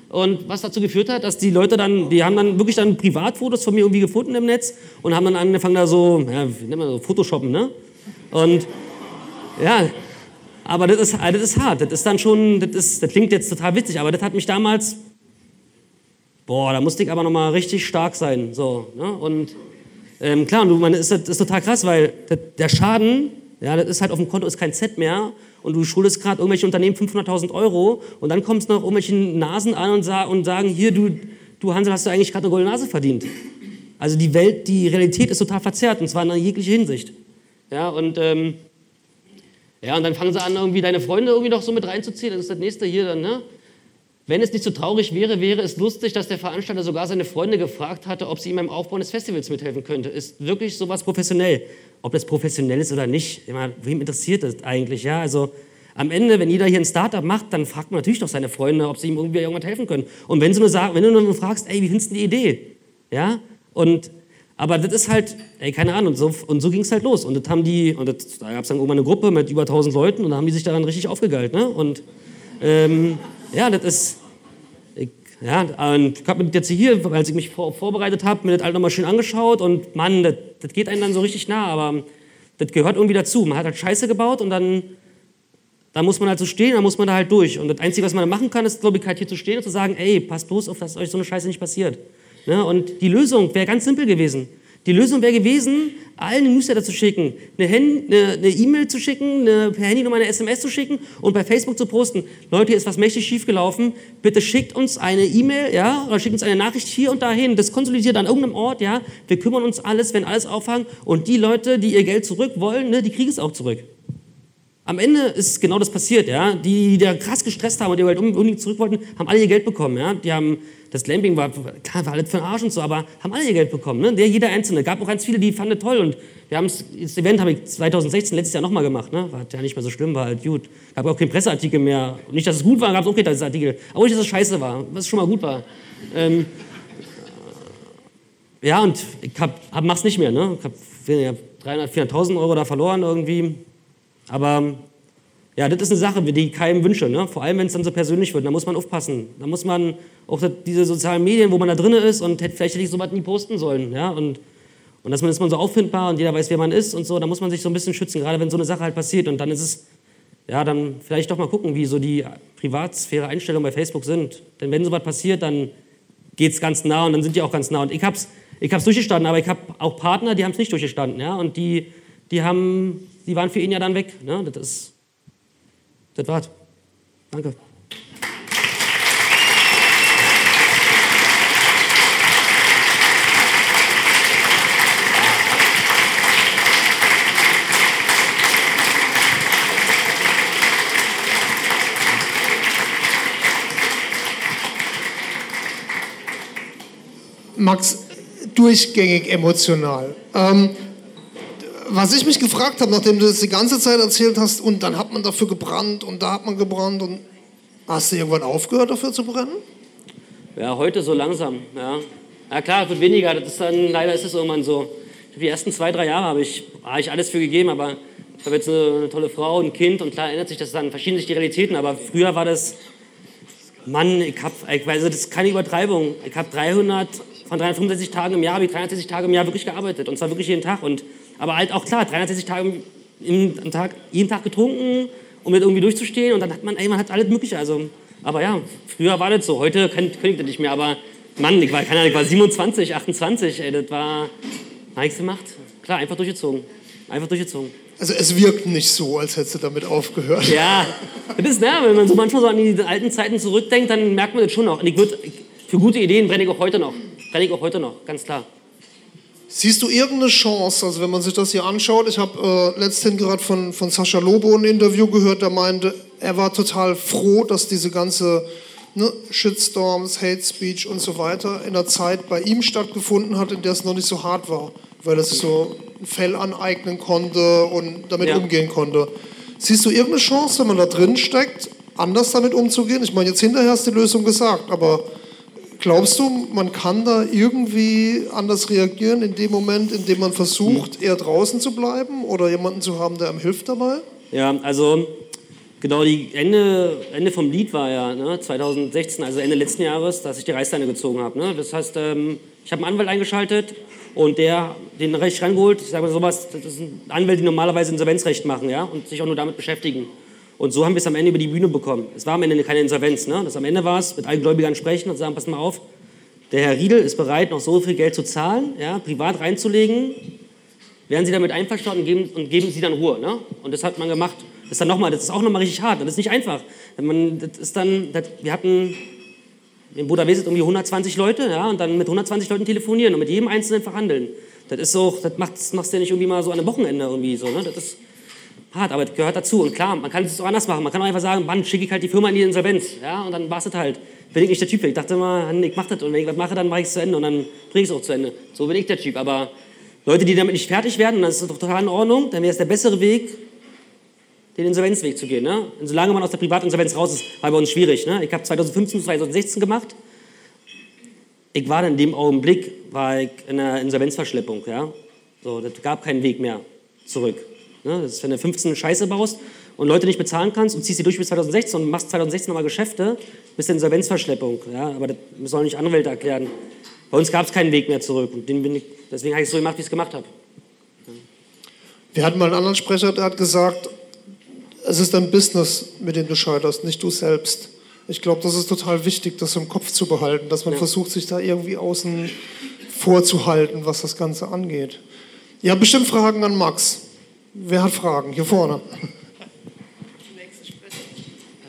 Und was dazu geführt hat, dass die Leute dann, die haben dann wirklich dann Privatfotos von mir irgendwie gefunden im Netz und haben dann angefangen da so, ja, wie nennt man so, Photoshoppen, ne? Und ja, aber das ist, das ist hart. Das ist dann schon, das, ist, das klingt jetzt total witzig, aber das hat mich damals, boah, da musste ich aber nochmal richtig stark sein. So, ne? Und ähm, klar, und man, ist, das ist total krass, weil der Schaden, ja, das ist halt auf dem Konto ist kein Z mehr und du schuldest gerade irgendwelche Unternehmen 500.000 Euro und dann kommst noch irgendwelche Nasen an und, sa und sagen, hier, du, du Hansel, hast du eigentlich gerade eine goldene Nase verdient. Also die Welt, die Realität ist total verzerrt und zwar in jeglicher Hinsicht. Ja, und, ähm, ja, und dann fangen sie an, irgendwie deine Freunde irgendwie noch so mit reinzuziehen. Das ist das nächste hier dann, ne? Wenn es nicht so traurig wäre, wäre es lustig, dass der Veranstalter sogar seine Freunde gefragt hatte, ob sie ihm beim Aufbau des Festivals mithelfen könnte. Ist wirklich sowas professionell? Ob das professionell ist oder nicht, immer, wem interessiert das eigentlich? Ja, also am Ende, wenn jeder hier ein Startup macht, dann fragt man natürlich doch seine Freunde, ob sie ihm irgendwie irgendwas helfen können. Und wenn, sie nur sagen, wenn du nur fragst, ey, wie findest du die Idee? Ja, und aber das ist halt, ey, keine Ahnung, und so, und so ging es halt los. Und das haben die, und das, da gab es dann irgendwann eine Gruppe mit über 1000 Leuten und da haben die sich daran richtig aufgegeilt. Ne? Und ähm, ja, das ist. Ich, ja, und ich habe mir jetzt hier, als ich mich vor, vorbereitet habe, mir das halt nochmal schön angeschaut und Mann, das, das geht einem dann so richtig nah, aber das gehört irgendwie dazu. Man hat halt Scheiße gebaut und dann, dann muss man halt so stehen, dann muss man da halt durch. Und das Einzige, was man machen kann, ist, glaube ich, halt hier zu stehen und zu sagen, ey, passt bloß auf, dass euch so eine Scheiße nicht passiert. Ne? Und die Lösung wäre ganz simpel gewesen. Die Lösung wäre gewesen, allen Newsletter zu schicken, eine E-Mail zu schicken, eine, per Handy nochmal eine SMS zu schicken und bei Facebook zu posten. Leute, hier ist was mächtig schiefgelaufen. Bitte schickt uns eine E-Mail, ja, oder schickt uns eine Nachricht hier und dahin. Das konsolidiert an irgendeinem Ort, ja. Wir kümmern uns alles, wenn alles auffangen. Und die Leute, die ihr Geld zurück wollen, ne, die kriegen es auch zurück. Am Ende ist genau das passiert, ja. Die, die da krass gestresst haben und die halt unbedingt zurück wollten, haben alle ihr Geld bekommen, ja. Die haben das Glamping war, klar, war alles für den Arsch und so, aber haben alle ihr Geld bekommen. Ne? Der, jeder Einzelne. Gab auch ganz viele, die fanden toll. Und wir haben das Event habe ich 2016, letztes Jahr nochmal gemacht. Ne? War ja nicht mehr so schlimm, war halt gut. Gab auch keinen Presseartikel mehr. Nicht, dass es gut war, gab es auch keinen Artikel. Aber nicht, dass es scheiße war, was schon mal gut war. Ähm, ja, und ich hab, hab, mach's nicht mehr. Ne? Ich habe 300.000, 400.000 Euro da verloren irgendwie. Aber Ja, das ist eine Sache, die ich keinem wünsche. Ne? Vor allem, wenn es dann so persönlich wird. Da muss man aufpassen. Da muss man auch diese sozialen Medien, wo man da drin ist und hätte, vielleicht hätte ich sowas nie posten sollen. Ja? Und, und dass man ist man so auffindbar und jeder weiß, wer man ist und so. Da muss man sich so ein bisschen schützen, gerade wenn so eine Sache halt passiert. Und dann ist es, ja, dann vielleicht doch mal gucken, wie so die Privatsphäre-Einstellungen bei Facebook sind. Denn wenn sowas passiert, dann geht es ganz nah und dann sind die auch ganz nah. Und ich habe es ich hab's durchgestanden, aber ich habe auch Partner, die haben es nicht durchgestanden. Ja? Und die, die, haben, die waren für ihn ja dann weg. Ne? Das ist das war's. Danke. Max, durchgängig emotional. Ähm, was ich mich gefragt habe, nachdem du das die ganze Zeit erzählt hast, und dann hat man dafür gebrannt und da hat man gebrannt und hast du irgendwann aufgehört dafür zu brennen? Ja, heute so langsam, ja. Ja klar, wird weniger, das ist dann, leider ist es irgendwann so. Die ersten zwei, drei Jahre habe ich, habe ich alles für gegeben, aber ich habe jetzt eine, eine, tolle Frau, ein Kind und klar ändert sich das dann, verschieden sich die Realitäten, aber früher war das, Mann, ich habe, weiß, das ist keine Übertreibung, ich habe 300, von 365 Tagen im Jahr, ich 360 Tage im Jahr wirklich gearbeitet und zwar wirklich jeden Tag und aber halt auch klar, 360 Tage im, Tag, jeden Tag getrunken, um jetzt irgendwie durchzustehen. Und dann hat man, ey, man hat alles Mögliche. Also, aber ja, früher war das so. Heute könnte ich das nicht mehr. Aber Mann, ich war, keine Ahnung, ich war 27, 28. Ey, das war nichts gemacht. Klar, einfach durchgezogen. Einfach durchgezogen. Also es wirkt nicht so, als hättest du damit aufgehört. Ja, das ist, ne, wenn man so manchmal so an die alten Zeiten zurückdenkt, dann merkt man das schon noch. Und ich würd, für gute Ideen brenne ich auch heute noch. Brenne ich auch heute noch, ganz klar. Siehst du irgendeine Chance, also wenn man sich das hier anschaut, ich habe äh, letztens gerade von, von Sascha Lobo ein Interview gehört, der meinte, er war total froh, dass diese ganze ne, Shitstorms, Hate Speech und so weiter in der Zeit bei ihm stattgefunden hat, in der es noch nicht so hart war, weil er sich so ein Fell aneignen konnte und damit ja. umgehen konnte. Siehst du irgendeine Chance, wenn man da drin steckt, anders damit umzugehen? Ich meine, jetzt hinterher hast du die Lösung gesagt, aber Glaubst du, man kann da irgendwie anders reagieren in dem Moment, in dem man versucht, eher draußen zu bleiben oder jemanden zu haben, der einem hilft dabei? Ja, also genau, die Ende, Ende vom Lied war ja ne, 2016, also Ende letzten Jahres, dass ich die Reißleine gezogen habe. Ne? Das heißt, ähm, ich habe einen Anwalt eingeschaltet und der den Recht rangeholt. Ich sage mal sowas, das sind Anwälte, die normalerweise Insolvenzrecht machen ja, und sich auch nur damit beschäftigen. Und so haben wir es am Ende über die Bühne bekommen. Es war am Ende keine Insolvenz. Ne? Das am Ende war es, mit allen Gläubigern sprechen und sagen, pass mal auf, der Herr Riedel ist bereit, noch so viel Geld zu zahlen, ja, privat reinzulegen. Wären Sie damit einverstanden und geben, und geben Sie dann Ruhe. Ne? Und das hat man gemacht. Das ist dann noch mal, das ist auch nochmal richtig hart. Das ist nicht einfach. Man, das ist dann, das, wir hatten in Budapest irgendwie 120 Leute ja, und dann mit 120 Leuten telefonieren und mit jedem Einzelnen verhandeln. Das ist so, das machst, machst du ja nicht irgendwie mal so an einem Wochenende irgendwie so. Ne? Das ist, hart, aber das gehört dazu. Und klar, man kann es auch anders machen. Man kann auch einfach sagen, Mann, schicke ich halt die Firma in die Insolvenz. Ja, und dann war es halt. Bin ich nicht der Typ. Ich dachte immer, ich mache das und wenn ich was mache, dann mache ich es zu Ende und dann bringe ich es auch zu Ende. So bin ich der Typ. Aber Leute, die damit nicht fertig werden, das ist doch total in Ordnung, dann wäre es der bessere Weg, den Insolvenzweg zu gehen. Ne? Und solange man aus der Privatinsolvenz raus ist, war bei uns schwierig. Ne? Ich habe 2015 2016 gemacht. Ich war dann in dem Augenblick war ich in einer Insolvenzverschleppung. Ja? So, das gab keinen Weg mehr zurück. Ne? Das ist, wenn du 15 Scheiße baust und Leute nicht bezahlen kannst und ziehst sie durch bis 2016 und machst 2016 nochmal Geschäfte, bist du in Insolvenzverschleppung. Ja? Aber das auch nicht Anwälte erklären. Bei uns gab es keinen Weg mehr zurück. Und ich, deswegen habe ich es so gemacht, wie ich es gemacht habe. Ja. Wir hatten mal einen anderen Sprecher, der hat gesagt, es ist ein Business, mit dem du scheiterst, nicht du selbst. Ich glaube, das ist total wichtig, das im Kopf zu behalten, dass man ja. versucht, sich da irgendwie außen vorzuhalten, was das Ganze angeht. Ihr habt bestimmt Fragen an Max. Wer hat Fragen? Hier vorne.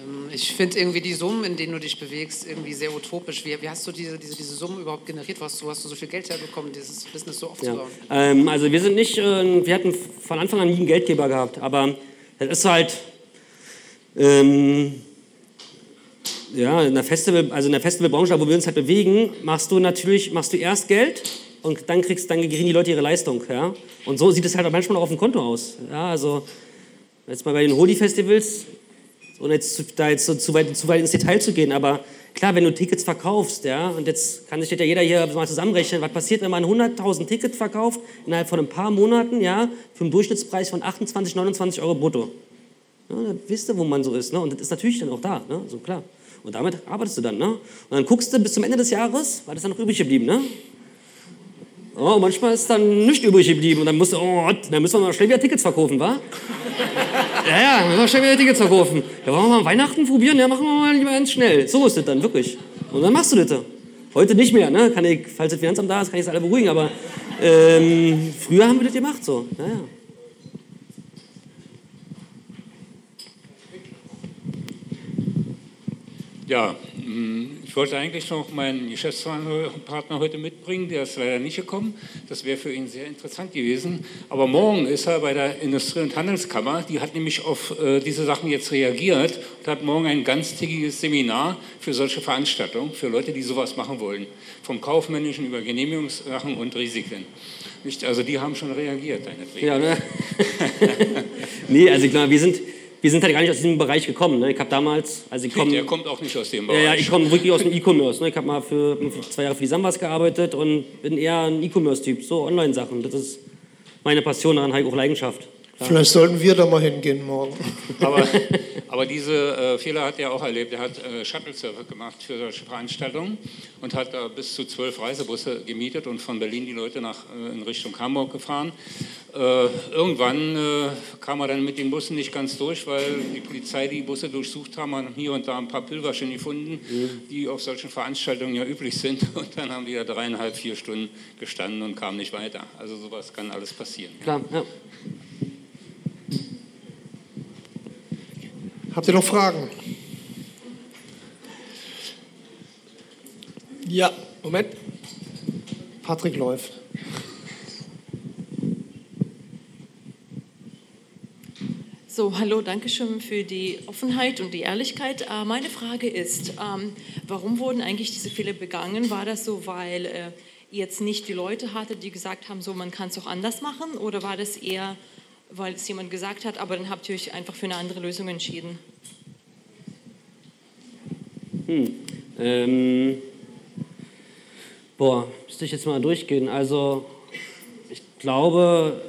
Ähm, ich finde irgendwie die Summen, in denen du dich bewegst, irgendwie sehr utopisch. Wie, wie hast du diese, diese, diese Summen überhaupt generiert? Wo hast du, hast du so viel Geld herbekommen, dieses Business so aufzubauen? Ja. Ähm, also wir sind nicht, äh, wir hatten von Anfang an nie einen Geldgeber gehabt, aber es ist halt, ähm, ja, in der Festival, also in der Festivalbranche, wo wir uns halt bewegen, machst du natürlich, machst du erst Geld und dann kriegst, dann kriegen die Leute ihre Leistung, ja. Und so sieht es halt manchmal auch auf dem Konto aus, ja. Also jetzt mal bei den Holy-Festivals, ohne jetzt da jetzt so zu weit, zu weit ins Detail zu gehen, aber klar, wenn du Tickets verkaufst, ja, und jetzt kann sich ja jeder hier mal zusammenrechnen, was passiert, wenn man 100.000 Tickets verkauft innerhalb von ein paar Monaten, ja, für einen Durchschnittspreis von 28, 29 Euro brutto. Ne? Dann wisst ihr, wo man so ist. Ne? Und das ist natürlich dann auch da, ne? so klar. Und damit arbeitest du dann. Ne? Und dann guckst du bis zum Ende des Jahres, was ist dann noch übrig geblieben. Ne? Oh, manchmal ist dann nichts übrig geblieben und dann musst du, oh, dann müssen wir mal schnell wieder Tickets verkaufen, wa? ja, ja, müssen wir schnell wieder Tickets verkaufen. Ja, wollen wir mal Weihnachten probieren? Ja, machen wir mal lieber ganz schnell. So ist das dann, wirklich. Und dann machst du das. Heute nicht mehr, ne? Kann ich, falls das Finanzamt da ist, kann ich es alle beruhigen, aber ähm, früher haben wir das gemacht, so. Ja, ja. Mm, ich wollte eigentlich noch meinen Geschäftspartner heute mitbringen, der ist leider nicht gekommen. Das wäre für ihn sehr interessant gewesen. Aber morgen ist er bei der Industrie- und Handelskammer. Die hat nämlich auf äh, diese Sachen jetzt reagiert und hat morgen ein ganztägiges Seminar für solche Veranstaltungen, für Leute, die sowas machen wollen. Vom Kaufmännischen über Genehmigungssachen und Risiken. Nicht, also die haben schon reagiert, deine Ja, ne? nee, also klar, wir sind wir sind halt gar nicht aus diesem Bereich gekommen. Ne? Ich habe damals, also ich komme... Der kommt auch nicht aus dem Bereich. Ja, ja ich komme wirklich aus dem E-Commerce. Ne? Ich habe mal für, für, zwei Jahre für die Sambas gearbeitet und bin eher ein E-Commerce-Typ, so Online-Sachen. Das ist meine Passion, daran habe ich auch Leidenschaft. Vielleicht sollten wir da mal hingehen morgen. Aber, aber diese äh, Fehler hat er auch erlebt. Er hat äh, Shuttle-Server gemacht für solche Veranstaltungen und hat da bis zu zwölf Reisebusse gemietet und von Berlin die Leute nach, äh, in Richtung Hamburg gefahren. Äh, irgendwann äh, kam er dann mit den Bussen nicht ganz durch, weil die Polizei die Busse durchsucht haben und hier und da ein paar Pilgerchen gefunden, mhm. die auf solchen Veranstaltungen ja üblich sind. Und dann haben die da dreieinhalb, vier Stunden gestanden und kamen nicht weiter. Also sowas kann alles passieren. Klar, ja. Habt ihr noch Fragen? Ja, Moment. Patrick läuft. So, hallo, danke schön für die Offenheit und die Ehrlichkeit. Äh, meine Frage ist, ähm, warum wurden eigentlich diese Fehler begangen? War das so, weil äh, jetzt nicht die Leute hattet, die gesagt haben, so man kann es auch anders machen? Oder war das eher, weil es jemand gesagt hat, aber dann habt ihr euch einfach für eine andere Lösung entschieden? Hm. Ähm, boah, müsste ich jetzt mal durchgehen. Also, ich glaube,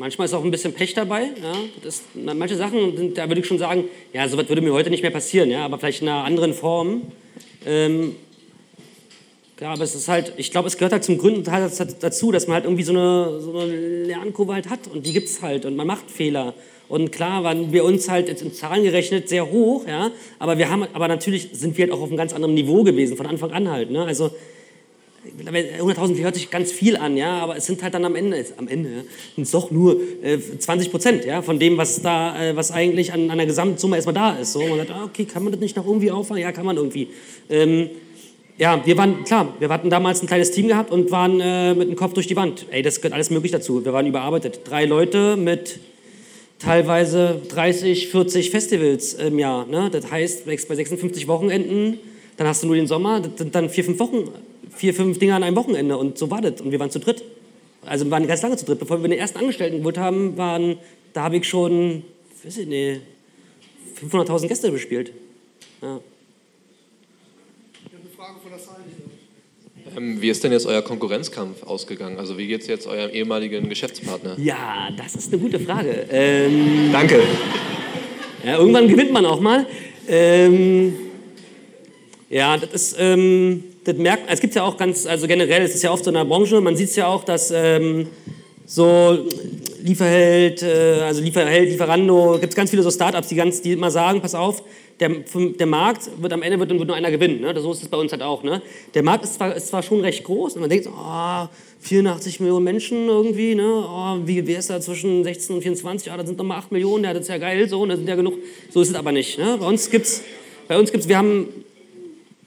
Manchmal ist auch ein bisschen Pech dabei. Ja? Das, manche Sachen, da würde ich schon sagen, ja, sowas würde mir heute nicht mehr passieren, ja? aber vielleicht in einer anderen Form. Ähm, ja, aber es ist halt, ich glaube, es gehört halt zum Gründen halt dazu, dass man halt irgendwie so eine, so eine Lernkurve halt hat und die gibt es halt und man macht Fehler. Und klar waren wir uns halt in Zahlen gerechnet sehr hoch, ja, aber wir haben, aber natürlich sind wir halt auch auf einem ganz anderen Niveau gewesen, von Anfang an halt. Ne? Also 100.000 hört sich ganz viel an, ja, aber es sind halt dann am Ende, am Ende, sind es doch nur äh, 20 Prozent, ja, von dem, was da, äh, was eigentlich an, an der Gesamtsumme erstmal da ist. So, man sagt, ah, okay, kann man das nicht noch irgendwie auffangen? Ja, kann man irgendwie. Ähm, ja, wir waren, klar, wir hatten damals ein kleines Team gehabt und waren äh, mit dem Kopf durch die Wand. Ey, das gehört alles möglich dazu. Wir waren überarbeitet. Drei Leute mit teilweise 30, 40 Festivals im Jahr. Ne? Das heißt, bei 56 Wochenenden, dann hast du nur den Sommer, das sind dann vier, fünf Wochen vier, fünf Dinge an einem Wochenende und so war das. Und wir waren zu dritt. Also wir waren ganz lange zu dritt. Bevor wir den ersten Angestellten geholt haben, waren, da habe ich schon, weiß ich nicht, 500.000 Gäste bespielt. Ja. Wie ist denn jetzt euer Konkurrenzkampf ausgegangen? Also wie geht es jetzt eurem ehemaligen Geschäftspartner? Ja, das ist eine gute Frage. Ähm, Danke. Ja, irgendwann gewinnt man auch mal. Ähm, ja, das ist, ähm, das merkt, es gibt ja auch ganz, also generell, es ist ja oft so in der Branche, man sieht es ja auch, dass ähm, so Lieferheld, äh, also Lieferheld, Lieferando, gibt es ganz viele so Startups, die, ganz, die immer sagen, pass auf, der, der Markt wird am Ende wird, wird nur einer gewinnen. Ne? So ist es bei uns halt auch. Ne? Der Markt ist zwar, ist zwar schon recht groß und man denkt, oh, 84 Millionen Menschen irgendwie, ne? Oh, wie, wie ist da zwischen 16 und 24? Ah, da sind noch mal 8 Millionen, ja, das ist ja geil, so, das sind ja genug. So ist es aber nicht. Ne? Bei uns gibt's, bei uns gibt's, wir haben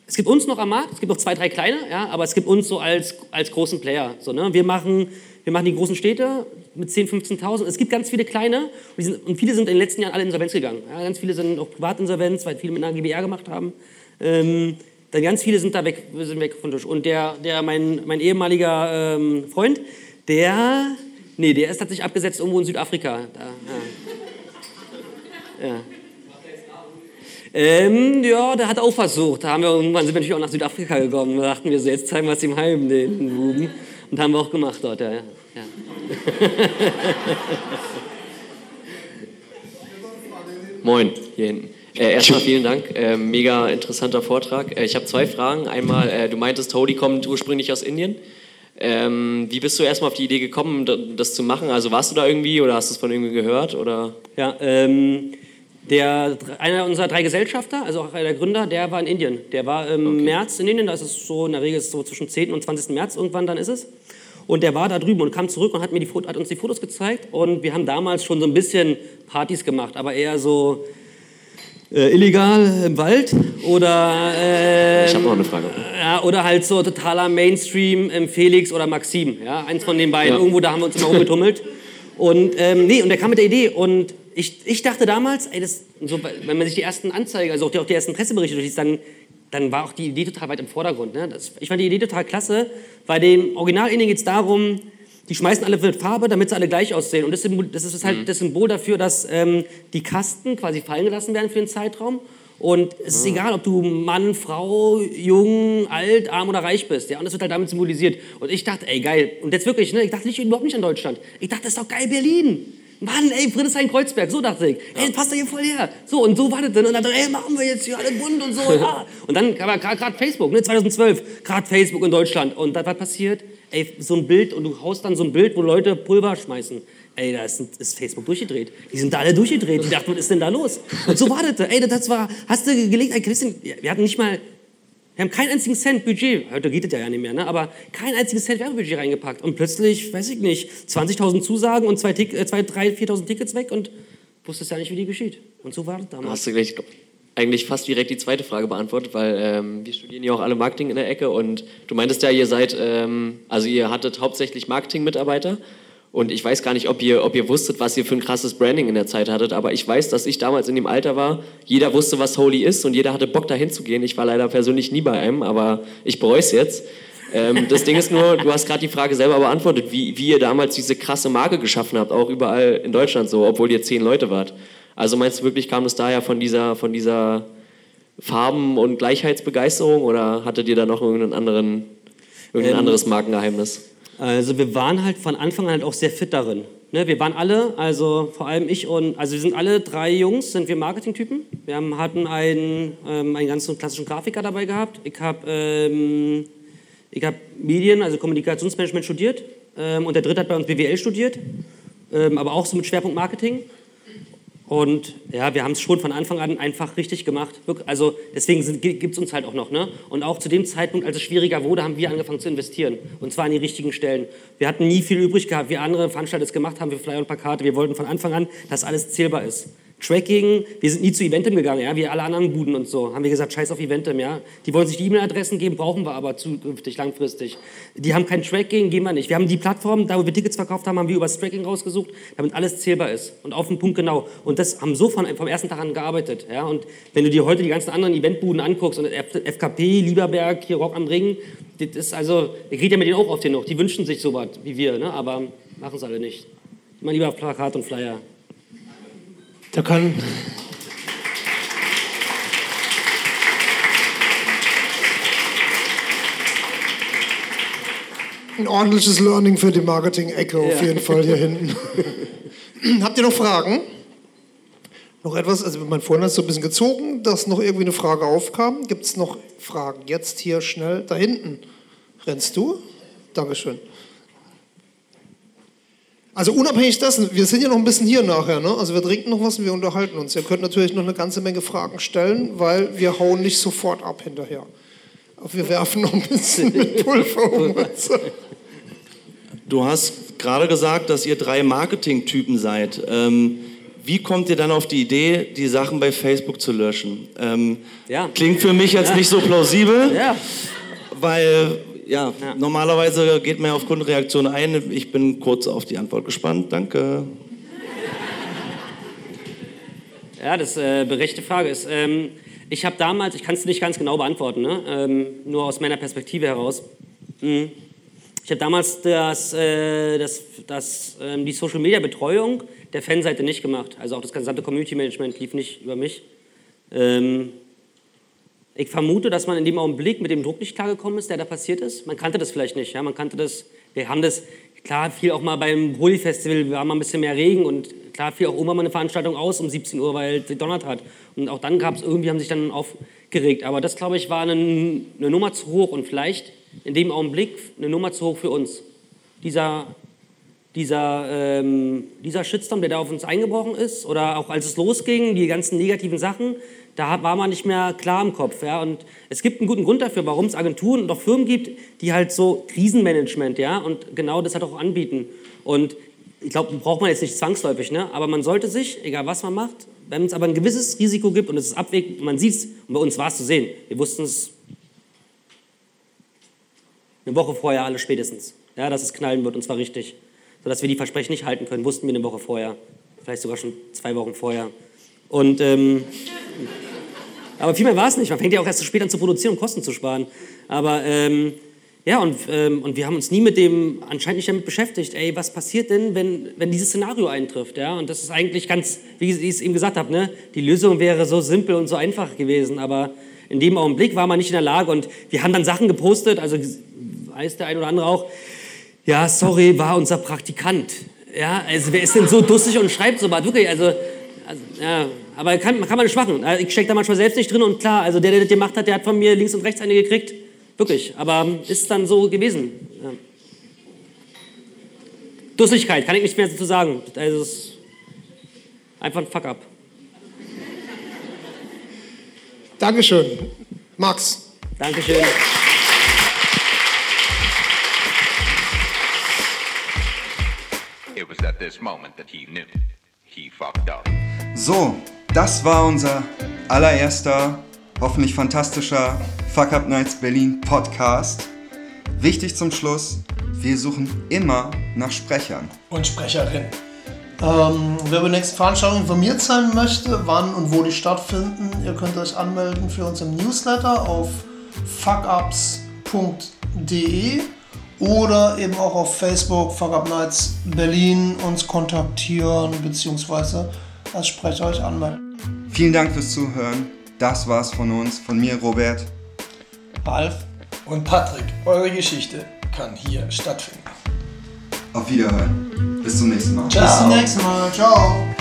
es gibt uns noch am Markt, es gibt noch zwei, drei kleine, ja, aber es gibt uns so als, als großen Player. So, ne? wir, machen, wir machen die großen Städte mit 10.000, 15.000. Es gibt ganz viele kleine und, sind, und, viele sind in den letzten Jahren alle Insolvenz gegangen. Ja, ganz viele sind auch Privatinsolvenz, weil viele mit einer GBR gemacht haben. Ähm, dann ganz viele sind da weg, sind weg von Tisch. Und der, der mein, mein ehemaliger ähm, Freund, der, nee, der ist tatsächlich abgesetzt irgendwo in Südafrika. Da, ja. ja. Ähm, ja, der hat auch versucht. Da haben wir, irgendwann sind wir natürlich auch nach Südafrika gekommen. Da dachten wir so, jetzt zeigen wir es ihm heim, den Buben. Und haben wir auch gemacht dort, ja. Ja. Moin, hier hinten. Äh, erstmal vielen Dank, äh, mega interessanter Vortrag. Äh, ich habe zwei Fragen. Einmal, äh, du meintest, Holi kommt ursprünglich aus Indien. Ähm, wie bist du erstmal auf die Idee gekommen, das zu machen? Also warst du da irgendwie oder hast du es von irgendwie gehört? Oder? Ja, ähm, der, einer unserer drei Gesellschafter, also auch der Gründer, der war in Indien. Der war im okay. März in Indien, da ist es so in der Regel so zwischen 10. und 20. März irgendwann, dann ist es. Und der war da drüben und kam zurück und hat, mir die, hat uns die Fotos gezeigt. Und wir haben damals schon so ein bisschen Partys gemacht, aber eher so äh, illegal im Wald oder. Äh, ich habe noch eine Frage. Ja, oder halt so totaler Mainstream im Felix oder Maxim. Ja, eins von den beiden. Ja. Irgendwo da haben wir uns immer rumgetummelt. Und ähm, nee, und der kam mit der Idee und ich, ich dachte damals, ey, das, so, wenn man sich die ersten Anzeigen, also auch die, auch die ersten Presseberichte durchliest, dann, dann war auch die Idee total weit im Vordergrund. Ne? Das, ich fand die Idee total klasse. Bei den Originallinien geht es darum, die schmeißen alle mit Farbe, damit sie alle gleich aussehen. Und das, das ist halt mhm. das Symbol dafür, dass ähm, die Kasten quasi fallen gelassen werden für den Zeitraum. Und es ist mhm. egal, ob du Mann, Frau, jung, alt, arm oder reich bist. Ja? Und das wird halt damit symbolisiert. Und ich dachte, ey, geil. Und jetzt wirklich, ne? ich dachte nicht, überhaupt nicht an Deutschland. Ich dachte, das ist doch geil Berlin. Mann, ey, Friedrichshain-Kreuzberg, so dachte ich. Ey, das passt da hier voll her. So, und so war das dann. Und dann ey, machen wir jetzt hier alle bunt und so. Ja. Und dann war gerade Facebook, ne, 2012, gerade Facebook in Deutschland. Und da was passiert? Ey, so ein Bild, und du haust dann so ein Bild, wo Leute Pulver schmeißen. Ey, da ist, ist, Facebook durchgedreht. Die sind da alle durchgedreht. Ich dachte, was ist denn da los? Und so war das. Ey, das war, hast du gelegt, ey, Christian, wir hatten nicht mal wir haben keinen einzigen Cent Budget, heute geht es ja nicht mehr, ne? aber kein einziges Cent Werbebudget reingepackt. Und plötzlich, weiß ich nicht, 20.000 Zusagen und 2, 3, 4.000 Tickets weg und wusstest ja nicht, wie die geschieht. Und so war das damals. Hast du gleich eigentlich fast direkt die zweite Frage beantwortet, weil ähm, wir studieren ja auch alle Marketing in der Ecke und du meintest ja, ihr seid, ähm, also ihr hattet hauptsächlich Marketing-Mitarbeiter und ich weiß gar nicht, ob ihr, ob ihr wusstet, was ihr für ein krasses Branding in der Zeit hattet, aber ich weiß, dass ich damals in dem Alter war, jeder wusste, was Holy ist und jeder hatte Bock, dahin zu gehen. Ich war leider persönlich nie bei einem, aber ich bereue es jetzt. Ähm, das Ding ist nur, du hast gerade die Frage selber beantwortet, wie, wie ihr damals diese krasse Marke geschaffen habt, auch überall in Deutschland so, obwohl ihr zehn Leute wart. Also meinst du wirklich, kam es daher von dieser, von dieser Farben- und Gleichheitsbegeisterung oder hattet ihr da noch irgendeinen anderen, irgendein ähm, anderes Markengeheimnis? Also wir waren halt von Anfang an halt auch sehr fit darin. Ne, wir waren alle, also vor allem ich und, also wir sind alle drei Jungs, sind wir Marketingtypen. Wir haben, hatten einen, ähm, einen ganz klassischen Grafiker dabei gehabt. Ich habe ähm, hab Medien, also Kommunikationsmanagement studiert. Ähm, und der dritte hat bei uns BWL studiert, ähm, aber auch so mit Schwerpunkt Marketing. Und ja, wir haben es schon von Anfang an einfach richtig gemacht. Also deswegen gibt es uns halt auch noch. Ne? Und auch zu dem Zeitpunkt, als es schwieriger wurde, haben wir angefangen zu investieren. Und zwar an die richtigen Stellen. Wir hatten nie viel übrig gehabt. Wie andere Veranstalter es gemacht haben, wir Flyer und Plakate. Wir wollten von Anfang an, dass alles zählbar ist. Tracking, wir sind nie zu Eventim gegangen, ja, wie alle anderen Buden und so. Haben wir gesagt, scheiß auf Eventim, ja. Die wollen sich die E-Mail-Adressen geben, brauchen wir aber zukünftig, langfristig. Die haben kein Tracking, geben wir nicht. Wir haben die Plattform, da wo wir Tickets verkauft haben, haben wir über das Tracking rausgesucht, damit alles zählbar ist. Und auf den Punkt genau. Und das haben so von, vom ersten Tag an gearbeitet, ja. Und wenn du dir heute die ganzen anderen Eventbuden anguckst und FKP, Lieberberg, hier Rock am Ring, das ist also, ich rede ja mit denen auch oft hier noch, die wünschen sich sowas wie wir, ne, aber machen es alle nicht. Immer lieber Plakat und Flyer. Da kann. Ein ordentliches Learning für die Marketing-Ecke ja. auf jeden Fall hier hinten. Habt ihr noch Fragen? Noch etwas? Also mein Vorhin hat so ein bisschen gezogen, dass noch irgendwie eine Frage aufkam. Gibt es noch Fragen? Jetzt hier schnell da hinten. Rennst du? Dankeschön. Also unabhängig dessen, wir sind ja noch ein bisschen hier nachher, ne? Also wir trinken noch was und wir unterhalten uns. Ihr könnt natürlich noch eine ganze Menge Fragen stellen, weil wir hauen nicht sofort ab hinterher. Aber wir werfen noch ein bisschen mit Pulver um uns. Du hast gerade gesagt, dass ihr drei Marketing-Typen seid. Ähm, wie kommt ihr dann auf die Idee, die Sachen bei Facebook zu löschen? Ähm, ja. Klingt für mich jetzt ja. nicht so plausibel, ja. weil ja, ja, normalerweise geht man ja auf Kundenreaktion ein. Ich bin kurz auf die Antwort gespannt. Danke. Ja, das ist äh, berechtigte Frage. Ist, ähm, ich habe damals, ich kann es nicht ganz genau beantworten, ne? ähm, nur aus meiner Perspektive heraus. Mhm. Ich habe damals das, äh, das, das, äh, die Social Media Betreuung der Fanseite nicht gemacht. Also auch das gesamte Community Management lief nicht über mich. Ähm, ich vermute, dass man in dem Augenblick mit dem Druck nicht klargekommen ist, der da passiert ist. Man kannte das vielleicht nicht. Ja? Man kannte das, wir haben das, klar fiel auch mal beim Holi-Festival, war mal ein bisschen mehr Regen und klar fiel auch irgendwann mal eine Veranstaltung aus um 17 Uhr, weil es gedonnert hat. Und auch dann gab es irgendwie, haben sich dann aufgeregt. Aber das, glaube ich, war eine, eine Nummer zu hoch und vielleicht in dem Augenblick eine Nummer zu hoch für uns. Dieser, dieser, ähm, dieser Shitstorm, der da auf uns eingebrochen ist, oder auch als es losging, die ganzen negativen Sachen, da war man nicht mehr klar im Kopf. Ja? Und es gibt einen guten Grund dafür, warum es Agenturen und auch Firmen gibt, die halt so Krisenmanagement, ja, und genau das halt auch anbieten. Und ich glaube, braucht man jetzt nicht zwangsläufig, ne? aber man sollte sich, egal was man macht, wenn es aber ein gewisses Risiko gibt und es ist abwägt, man sieht es, und bei uns war es zu sehen, wir wussten es eine Woche vorher alle spätestens, ja, dass es knallen wird und zwar richtig. Sodass wir die Versprechen nicht halten können, wussten wir eine Woche vorher, vielleicht sogar schon zwei Wochen vorher. Und, ähm, aber viel mehr war es nicht. Man fängt ja auch erst zu spät an zu produzieren, um Kosten zu sparen. Aber ähm, ja, und, ähm, und wir haben uns nie mit dem, anscheinend nicht damit beschäftigt, ey, was passiert denn, wenn, wenn dieses Szenario eintrifft, ja? Und das ist eigentlich ganz, wie ich es eben gesagt habe, ne? Die Lösung wäre so simpel und so einfach gewesen, aber in dem Augenblick war man nicht in der Lage und wir haben dann Sachen gepostet, also weiß der ein oder andere auch, ja, sorry, war unser Praktikant. Ja, also wer ist denn so dussig und schreibt so was? Wirklich, also, also ja, aber kann, kann man nicht machen. Also ich stecke da manchmal selbst nicht drin und klar, also der, der das gemacht hat, der hat von mir links und rechts eine gekriegt. Wirklich, aber ist dann so gewesen. Ja. Dusseligkeit, kann ich nichts mehr dazu sagen. Also ist einfach ein Fuck-up. Dankeschön. Max. Dankeschön. It was at this moment that he knew he fucked up. So, das war unser allererster, hoffentlich fantastischer Fuck Up Nights Berlin Podcast. Wichtig zum Schluss, wir suchen immer nach Sprechern. Und Sprecherinnen. Ähm, wer bei der nächsten Veranstaltung informiert sein möchte, wann und wo die stattfinden, ihr könnt euch anmelden für unseren Newsletter auf fuckups.de oder eben auch auf Facebook Fuck Up Nights Berlin uns kontaktieren bzw. als Sprecher euch anmelden. Vielen Dank fürs Zuhören. Das war's von uns, von mir Robert. Ralf und Patrick. Eure Geschichte kann hier stattfinden. Auf Wiederhören. Bis zum nächsten Mal. Ciao. Bis zum nächsten Mal. Ciao.